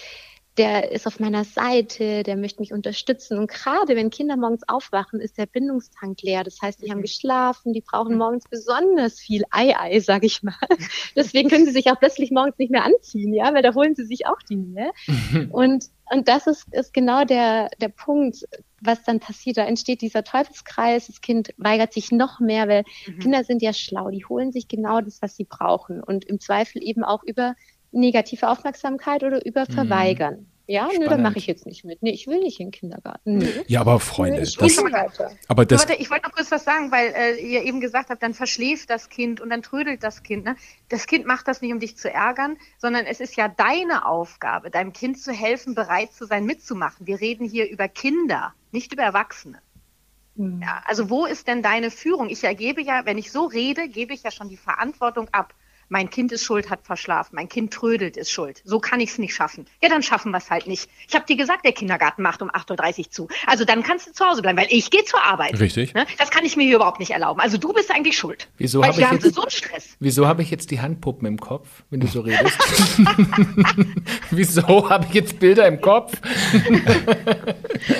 der ist auf meiner Seite, der möchte mich unterstützen. Und gerade wenn Kinder morgens aufwachen, ist der Bindungstank leer. Das heißt, die haben geschlafen, die brauchen morgens besonders viel Ei-Ei, sag ich mal. Deswegen können sie sich auch plötzlich morgens nicht mehr anziehen, ja, weil da holen sie sich auch die Nähe. Und, und das ist, ist genau der, der Punkt, was dann passiert. Da entsteht dieser Teufelskreis. Das Kind weigert sich noch mehr, weil Mhm. Kinder sind ja schlau. Die holen sich genau das, was sie brauchen. Und im Zweifel eben auch über negative Aufmerksamkeit oder über Verweigern. Ja, nö, da Spannend. mache ich jetzt nicht mit. Nee, ich will nicht in den Kindergarten. Nö. Ja, aber Nö, Freunde, ich das, aber das, Warte, ich wollte noch kurz was sagen, weil äh, ihr eben gesagt habt, dann verschläft das Kind und dann trödelt das Kind. Ne? Das Kind macht das nicht, um dich zu ärgern, sondern es ist ja deine Aufgabe, deinem Kind zu helfen, bereit zu sein, mitzumachen. Wir reden hier über Kinder, nicht über Erwachsene. Hm. Ja, also wo ist denn deine Führung? Ich ergebe ja, wenn ich so rede, gebe ich ja schon die Verantwortung ab. Mein Kind ist schuld, hat verschlafen. Mein Kind trödelt, ist schuld. So kann ich es nicht schaffen. Ja, dann schaffen wir es halt nicht. Ich habe dir gesagt, der Kindergarten macht um 8.30 Uhr zu. Also dann kannst du zu Hause bleiben, weil ich gehe zur Arbeit. Richtig. Ne? Das kann ich mir hier überhaupt nicht erlauben. Also du bist eigentlich schuld. Wieso habe wir ich haben jetzt- so einen Stress. Wieso habe ich jetzt die Handpuppen im Kopf, wenn du so redest? Wieso habe ich jetzt Bilder im Kopf?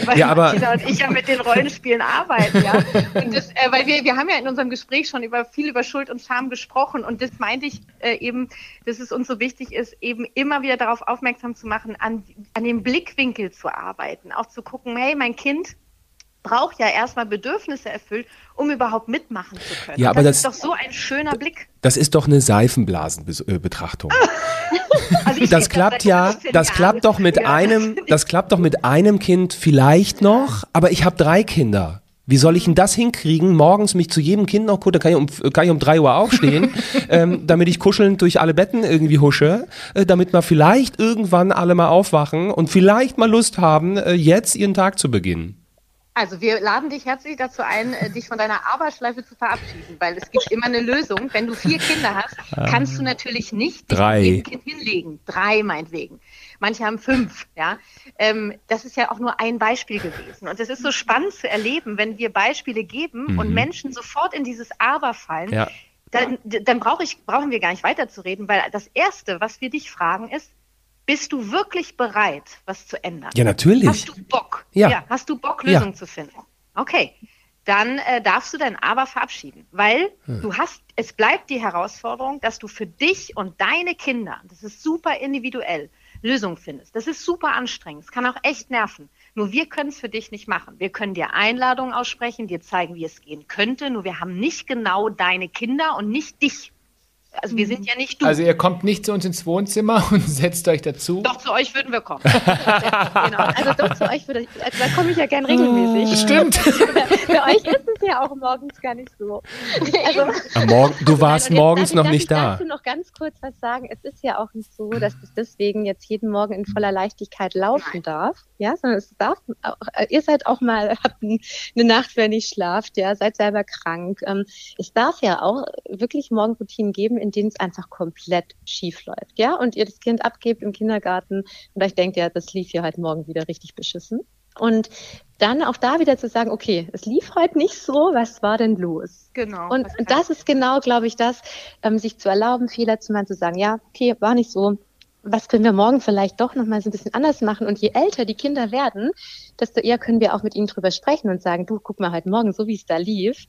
Weil Ja, aber- Martina und ich ja mit den Rollenspielen arbeiten, ja. Und das, äh, weil wir, wir haben ja in unserem Gespräch schon über viel über Schuld und Scham gesprochen und das meinte ich ich äh, eben, dass es uns so wichtig ist, eben immer wieder darauf aufmerksam zu machen, an, an dem Blickwinkel zu arbeiten, auch zu gucken, hey, mein Kind braucht ja erstmal Bedürfnisse erfüllt, um überhaupt mitmachen zu können. Ja, aber das, das, ist doch so ein schöner Blick. Das ist doch eine Seifenblasenbetrachtung. also das klappt ja, das klappt doch mit ja. einem, das klappt doch mit einem Kind vielleicht noch, aber ich habe drei Kinder. Wie soll ich denn das hinkriegen, morgens mich zu jedem Kind noch, gut, da kann ich um, kann ich um drei Uhr aufstehen, ähm, damit ich kuschelnd durch alle Betten irgendwie husche, äh, damit wir vielleicht irgendwann alle mal aufwachen und vielleicht mal Lust haben, äh, jetzt ihren Tag zu beginnen. Also wir laden dich herzlich dazu ein, äh, dich von deiner Arbeitsschleife zu verabschieden, weil es gibt immer eine Lösung. Wenn du vier Kinder hast, kannst du natürlich nicht drei. jedem Kind hinlegen. Drei meinetwegen. Manche haben fünf. Ja, ähm, das ist ja auch nur ein Beispiel gewesen. Und es ist so spannend zu erleben, wenn wir Beispiele geben mhm. und Menschen sofort in dieses Aber fallen. Ja. Dann, dann brauch ich, brauchen wir gar nicht weiterzureden, weil das Erste, was wir dich fragen, ist, bist du wirklich bereit, was zu ändern? Ja, natürlich. Hast du Bock? Ja. ja hast du Bock, Lösungen ja. zu finden? Okay. Dann äh, darfst du dein Aber verabschieden, weil hm. du hast, es bleibt die Herausforderung, dass du für dich und deine Kinder, das ist super individuell, Lösungen findest. Das ist super anstrengend. Es kann auch echt nerven. Nur wir können es für dich nicht machen. Wir können dir Einladungen aussprechen, dir zeigen, wie es gehen könnte. Nur wir haben nicht genau deine Kinder und nicht dich. Also wir sind ja nicht du. Also ihr kommt nicht zu uns ins Wohnzimmer und setzt euch dazu. Doch, zu euch würden wir kommen. genau. Also doch zu euch würde ich, also da komme ich ja gern regelmäßig. Stimmt. Für euch ist es ja auch morgens gar nicht so. Also, Morgen, du warst Nein, morgens darf, noch darf nicht ich da. dazu noch ganz kurz was sagen? Es ist ja auch nicht so, dass es deswegen jetzt jeden Morgen in voller Leichtigkeit laufen Nein. darf. Ja, sondern es darf, auch, ihr seid auch mal, habt eine Nacht, wenn ihr schlaft, ja, seid selber krank. Ähm, es darf ja auch wirklich Morgenroutinen geben, in denen es einfach komplett schief läuft, ja, und ihr das Kind abgebt im Kindergarten und euch denkt, ja, das lief hier heute Morgen wieder richtig beschissen. Und dann auch da wieder zu sagen, okay, es lief heute nicht so, was war denn los? Genau. Und, und das ist genau, glaube ich, das, ähm, sich zu erlauben, Fehler zu machen, zu sagen, ja, okay, war nicht so, was können wir morgen vielleicht doch nochmal so ein bisschen anders machen? Und je älter die Kinder werden, desto eher können wir auch mit ihnen drüber sprechen und sagen, du, guck mal heute Morgen, so wie es da lief,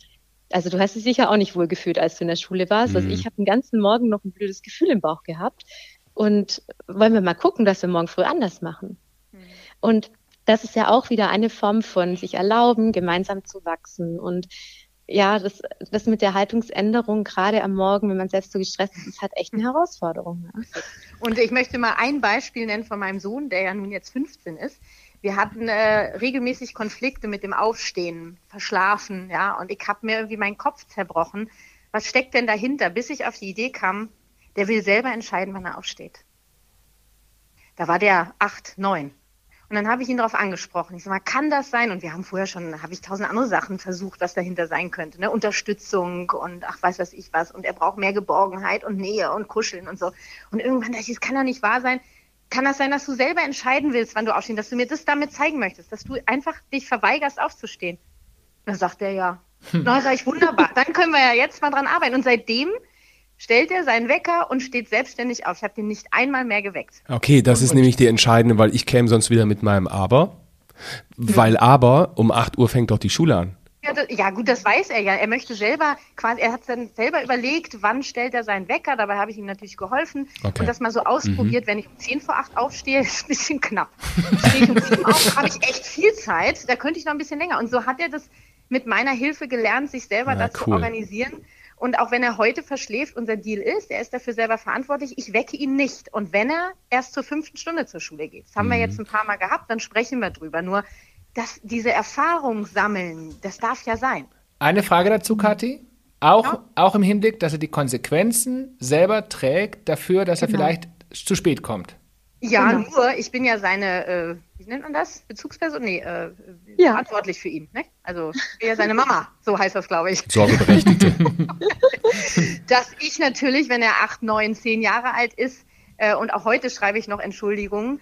also du hast dich sicher auch nicht wohl gefühlt, als du in der Schule warst. Also mhm. Also ich habe den ganzen Morgen noch ein blödes Gefühl im Bauch gehabt. Und wollen wir mal gucken, dass wir morgen früh anders machen. Mhm. Und das ist ja auch wieder eine Form von sich erlauben, gemeinsam zu wachsen. Und ja, das, das mit der Haltungsänderung, gerade am Morgen, wenn man selbst so gestresst ist, ist halt echt eine Herausforderung. Ja. Und ich möchte mal ein Beispiel nennen von meinem Sohn, der ja nun jetzt 15 ist. Wir hatten äh, regelmäßig Konflikte mit dem Aufstehen, verschlafen, ja, und ich habe mir irgendwie meinen Kopf zerbrochen. Was steckt denn dahinter? Bis ich auf die Idee kam, der will selber entscheiden, wann er aufsteht. Da war der acht, neun. Und dann habe ich ihn darauf angesprochen. Ich sage mal, kann das sein? Und wir haben vorher schon, habe ich tausend andere Sachen versucht, was dahinter sein könnte. Ne? Unterstützung und ach, weiß was ich was. Und er braucht mehr Geborgenheit und Nähe und Kuscheln und so. Und irgendwann dachte ich, das kann doch nicht wahr sein kann das sein, dass du selber entscheiden willst, wann du aufstehst, dass du mir das damit zeigen möchtest, dass du einfach dich verweigerst, aufzustehen? Dann sagt er ja. Hm. Na, sag ich, wunderbar. Dann können wir ja jetzt mal dran arbeiten. Und seitdem stellt er seinen Wecker und steht selbstständig auf. Ich habe den nicht einmal mehr geweckt. Okay, das und ist nämlich die entscheidende, weil ich käme sonst wieder mit meinem Aber. Weil aber um 8 Uhr fängt doch die Schule an. Ja, das, gut, das weiß er ja. Er möchte selber quasi, er hat dann selber überlegt, wann stellt er seinen Wecker. Dabei habe ich ihm natürlich geholfen okay. und das mal so ausprobiert. Mhm. Wenn ich um 10 vor 8 aufstehe, ist ein bisschen knapp. Stehe ich um 7 auf, habe ich echt viel Zeit. Da könnte ich noch ein bisschen länger. Und so hat er das mit meiner Hilfe gelernt, sich selber ja, dazu cool. organisieren. Und auch wenn er heute verschläft, unser Deal ist, er ist dafür selber verantwortlich, ich wecke ihn nicht. Und wenn er erst zur fünften Stunde zur Schule geht, das haben mhm. wir jetzt ein paar Mal gehabt, dann sprechen wir drüber. Nur das, diese Erfahrung sammeln, das darf ja sein. Eine Frage dazu, Kathi. Auch, ja. auch im Hinblick, dass er die Konsequenzen selber trägt dafür, dass genau. er vielleicht zu spät kommt. Ja, genau. nur, ich bin ja seine, äh, wie nennt man das? Bezugsperson? Nee, äh, ja. verantwortlich für ihn. Ne? Also, ich bin ja seine Mama, so heißt das, glaube ich. Sorgeberechtigte. dass ich natürlich, wenn er acht, neun, zehn Jahre alt ist, äh, und auch heute schreibe ich noch Entschuldigungen,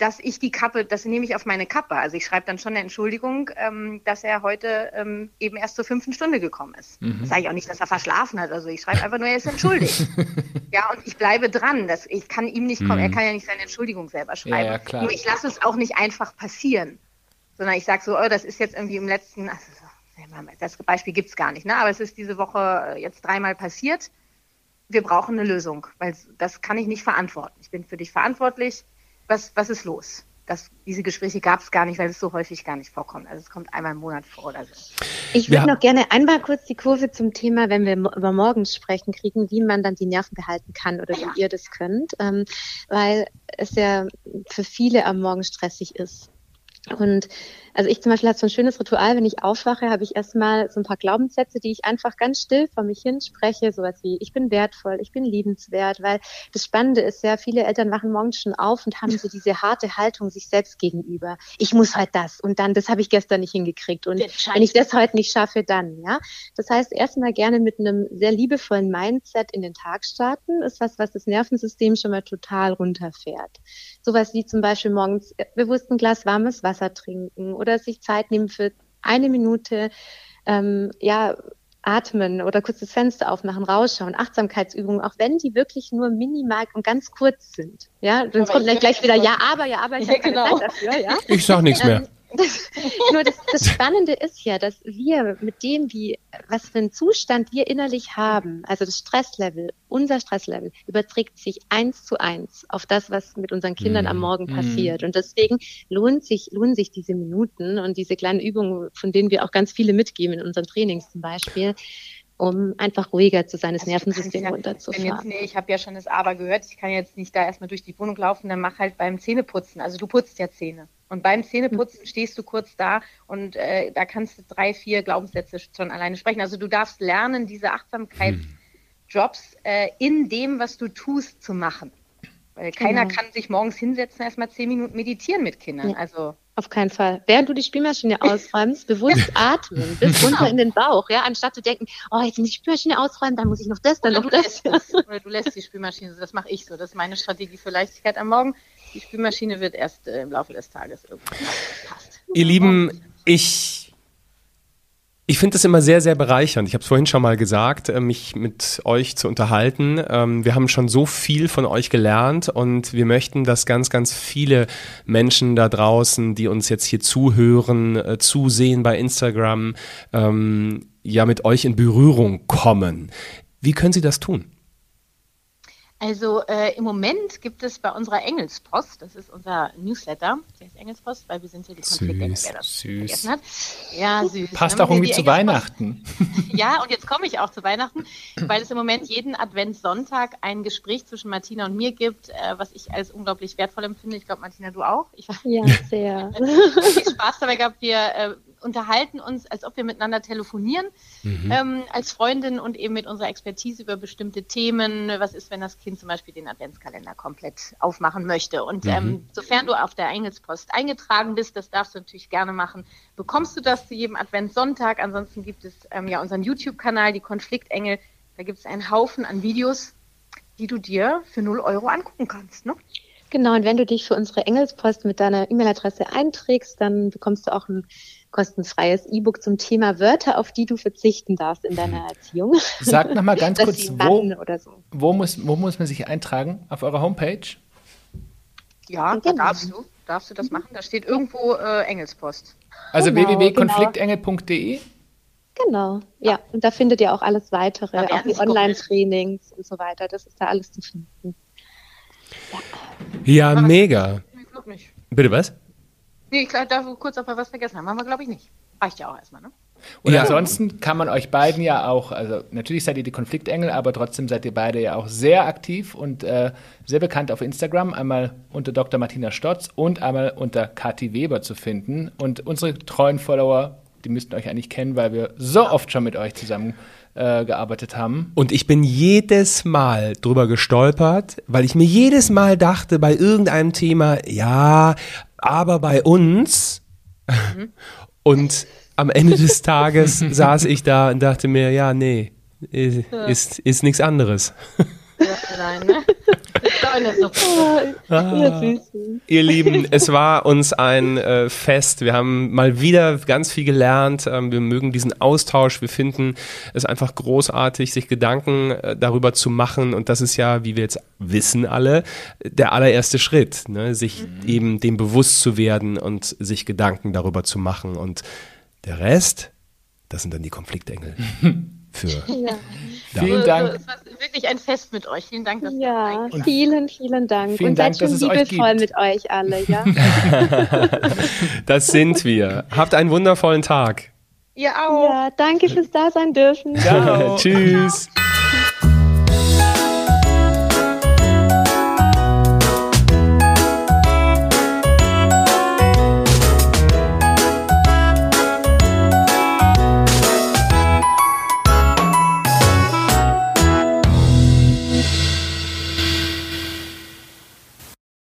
dass ich die Kappe, das nehme ich auf meine Kappe. Also ich schreibe dann schon eine Entschuldigung, ähm, dass er heute ähm, eben erst zur fünften Stunde gekommen ist. Mhm. Sage ich auch nicht, dass er verschlafen hat. Also ich schreibe einfach nur, er ist entschuldigt. ja, und ich bleibe dran. Das, ich kann ihm nicht kommen, mhm. er kann ja nicht seine Entschuldigung selber schreiben. Ja. Nur ich lasse es auch nicht einfach passieren. Sondern ich sage so, oh, das ist jetzt irgendwie im letzten, also, das Beispiel gibt es gar nicht, ne? aber es ist diese Woche jetzt dreimal passiert wir brauchen eine Lösung, weil das kann ich nicht verantworten. Ich bin für dich verantwortlich. Was, was ist los? Das, diese Gespräche gab es gar nicht, weil es so häufig gar nicht vorkommt. Also es kommt einmal im Monat vor oder so. Ich würde ja. noch gerne einmal kurz die Kurve zum Thema, wenn wir über morgens sprechen, kriegen, wie man dann die Nerven behalten kann oder wie ihr das könnt, ähm, weil es ja für viele am Morgen stressig ist. Und also ich zum Beispiel habe so ein schönes Ritual, wenn ich aufwache, habe ich erstmal so ein paar Glaubenssätze, die ich einfach ganz still vor mich hin spreche, sowas wie ich bin wertvoll, ich bin liebenswert, weil das Spannende ist ja, viele Eltern wachen morgens schon auf und haben so diese harte Haltung sich selbst gegenüber. Ich muss halt das und dann, das habe ich gestern nicht hingekriegt und wenn ich das heute nicht schaffe, dann, ja. Das heißt, erstmal gerne mit einem sehr liebevollen Mindset in den Tag starten, ist was, was das Nervensystem schon mal total runterfährt. Sowas wie zum Beispiel morgens bewusst ein Glas warmes Wasser trinken oder sich Zeit nehmen für eine Minute, ähm, ja, atmen oder kurz das Fenster aufmachen, rausschauen, Achtsamkeitsübungen, auch wenn die wirklich nur minimal und ganz kurz sind. Ja, dann kommt gleich wieder, ja, aber, ja, aber, ich ja, habe genau. Zeit dafür, ja. Ich sag nichts mehr. Das, nur das, das Spannende ist ja, dass wir mit dem, wie, was für einen Zustand wir innerlich haben, also das Stresslevel, unser Stresslevel, überträgt sich eins zu eins auf das, was mit unseren Kindern am mhm. Morgen mhm. passiert. Und deswegen lohnt sich, lohnen sich diese Minuten und diese kleinen Übungen, von denen wir auch ganz viele mitgeben in unseren Trainings zum Beispiel, um einfach ruhiger zu sein, das also Nervensystem ja, runterzufahren. Jetzt, nee, ich habe ja schon das Aber gehört, ich kann jetzt nicht da erstmal durch die Wohnung laufen, dann mach halt beim Zähneputzen. Also du putzt ja Zähne. Und beim Zähneputzen stehst du kurz da und äh, da kannst du drei, vier Glaubenssätze schon alleine sprechen. Also du darfst lernen, diese Achtsamkeitsjobs äh, in dem, was du tust, zu machen. Weil keiner genau. kann sich morgens hinsetzen, erstmal zehn Minuten meditieren mit Kindern. Ja. Also auf keinen Fall. Während du die Spülmaschine ausräumst, bewusst atmen, bis runter in den Bauch, ja, anstatt zu denken, oh, jetzt muss ich die Spülmaschine ausräumen, dann muss ich noch das, dann oder noch das. das. Oder du lässt die Spülmaschine, das mache ich so. Das ist meine Strategie für Leichtigkeit am Morgen. Die Spülmaschine wird erst äh, im Laufe des Tages irgendwie. Ihr Lieben, ich ich finde es immer sehr, sehr bereichernd. Ich habe es vorhin schon mal gesagt, äh, mich mit euch zu unterhalten. Ähm, wir haben schon so viel von euch gelernt und wir möchten, dass ganz, ganz viele Menschen da draußen, die uns jetzt hier zuhören, äh, zusehen bei Instagram, ähm, ja mit euch in Berührung kommen. Wie können sie das tun? Also äh, im Moment gibt es bei unserer Engelspost, das ist unser Newsletter, der ist Engelspost, weil wir sind hier die Konfliktengel, wer das süß. vergessen hat. Ja, süß. Passt auch irgendwie zu Weihnachten. ja, und jetzt komme ich auch zu Weihnachten, weil es im Moment jeden Adventssonntag ein Gespräch zwischen Martina und mir gibt, äh, was ich als unglaublich wertvoll empfinde. Ich glaube, Martina, du auch. Ich, ja, sehr. viel Spaß dabei gehabt. Wir äh, unterhalten uns, als ob wir miteinander telefonieren, mhm. ähm, als Freundin und eben mit unserer Expertise über bestimmte Themen. Was ist, wenn das Kind zum Beispiel den Adventskalender komplett aufmachen möchte? Und mhm. ähm, sofern du auf der Engelspost eingetragen bist, das darfst du natürlich gerne machen, bekommst du das zu jedem Adventssonntag. Ansonsten gibt es ähm, ja unseren YouTube-Kanal, die Konfliktengel. Da gibt es einen Haufen an Videos, die du dir für 0 Euro angucken kannst. Ne? Genau, und wenn du dich für unsere Engelspost mit deiner E-Mail-Adresse einträgst, dann bekommst du auch ein kostenfreies E-Book zum Thema Wörter, auf die du verzichten darfst in deiner Erziehung. Sag nochmal ganz kurz, wo, so. wo, muss, wo muss man sich eintragen? Auf eurer Homepage? Ja, genau. darfst du. Darfst du das machen? Da steht irgendwo äh, Engelspost. Also genau, www.konfliktengel.de? Genau, ja. Und da findet ihr auch alles weitere, auch die Online-Trainings und so weiter. Das ist da alles zu finden. Ja, ja mega. Bitte was? Nee, ich darf kurz ob wir was vergessen haben. Haben wir, glaube ich, nicht. Reicht ja auch erstmal, ne? Und ja. ansonsten kann man euch beiden ja auch, also natürlich seid ihr die Konfliktengel, aber trotzdem seid ihr beide ja auch sehr aktiv und äh, sehr bekannt auf Instagram. Einmal unter Dr. Martina Stotz und einmal unter Kati Weber zu finden. Und unsere treuen Follower, die müssten euch eigentlich kennen, weil wir so oft schon mit euch zusammen äh, gearbeitet haben. Und ich bin jedes Mal drüber gestolpert, weil ich mir jedes Mal dachte bei irgendeinem Thema, ja, aber bei uns mhm. und am Ende des Tages saß ich da und dachte mir, ja, nee, ist, ist nichts anderes. Nein, ne? ah, ihr Lieben, es war uns ein äh, Fest. Wir haben mal wieder ganz viel gelernt. Ähm, wir mögen diesen Austausch. Wir finden es einfach großartig, sich Gedanken äh, darüber zu machen. Und das ist ja, wie wir jetzt wissen alle, der allererste Schritt, ne? sich mhm. eben dem bewusst zu werden und sich Gedanken darüber zu machen. Und der Rest, das sind dann die Konfliktengel. für. Ja, Vielen So, Dank. Es war wirklich ein Fest mit euch. Vielen Dank, dass ihr ja dabei vielen, vielen Dank. Vielen Und Dank, seid dass schon es euch liebevoll mit euch alle, ja? Das sind wir. Habt einen wundervollen Tag. Ihr auch. ja, danke fürs Dasein dürfen. Ciao. Tschüss.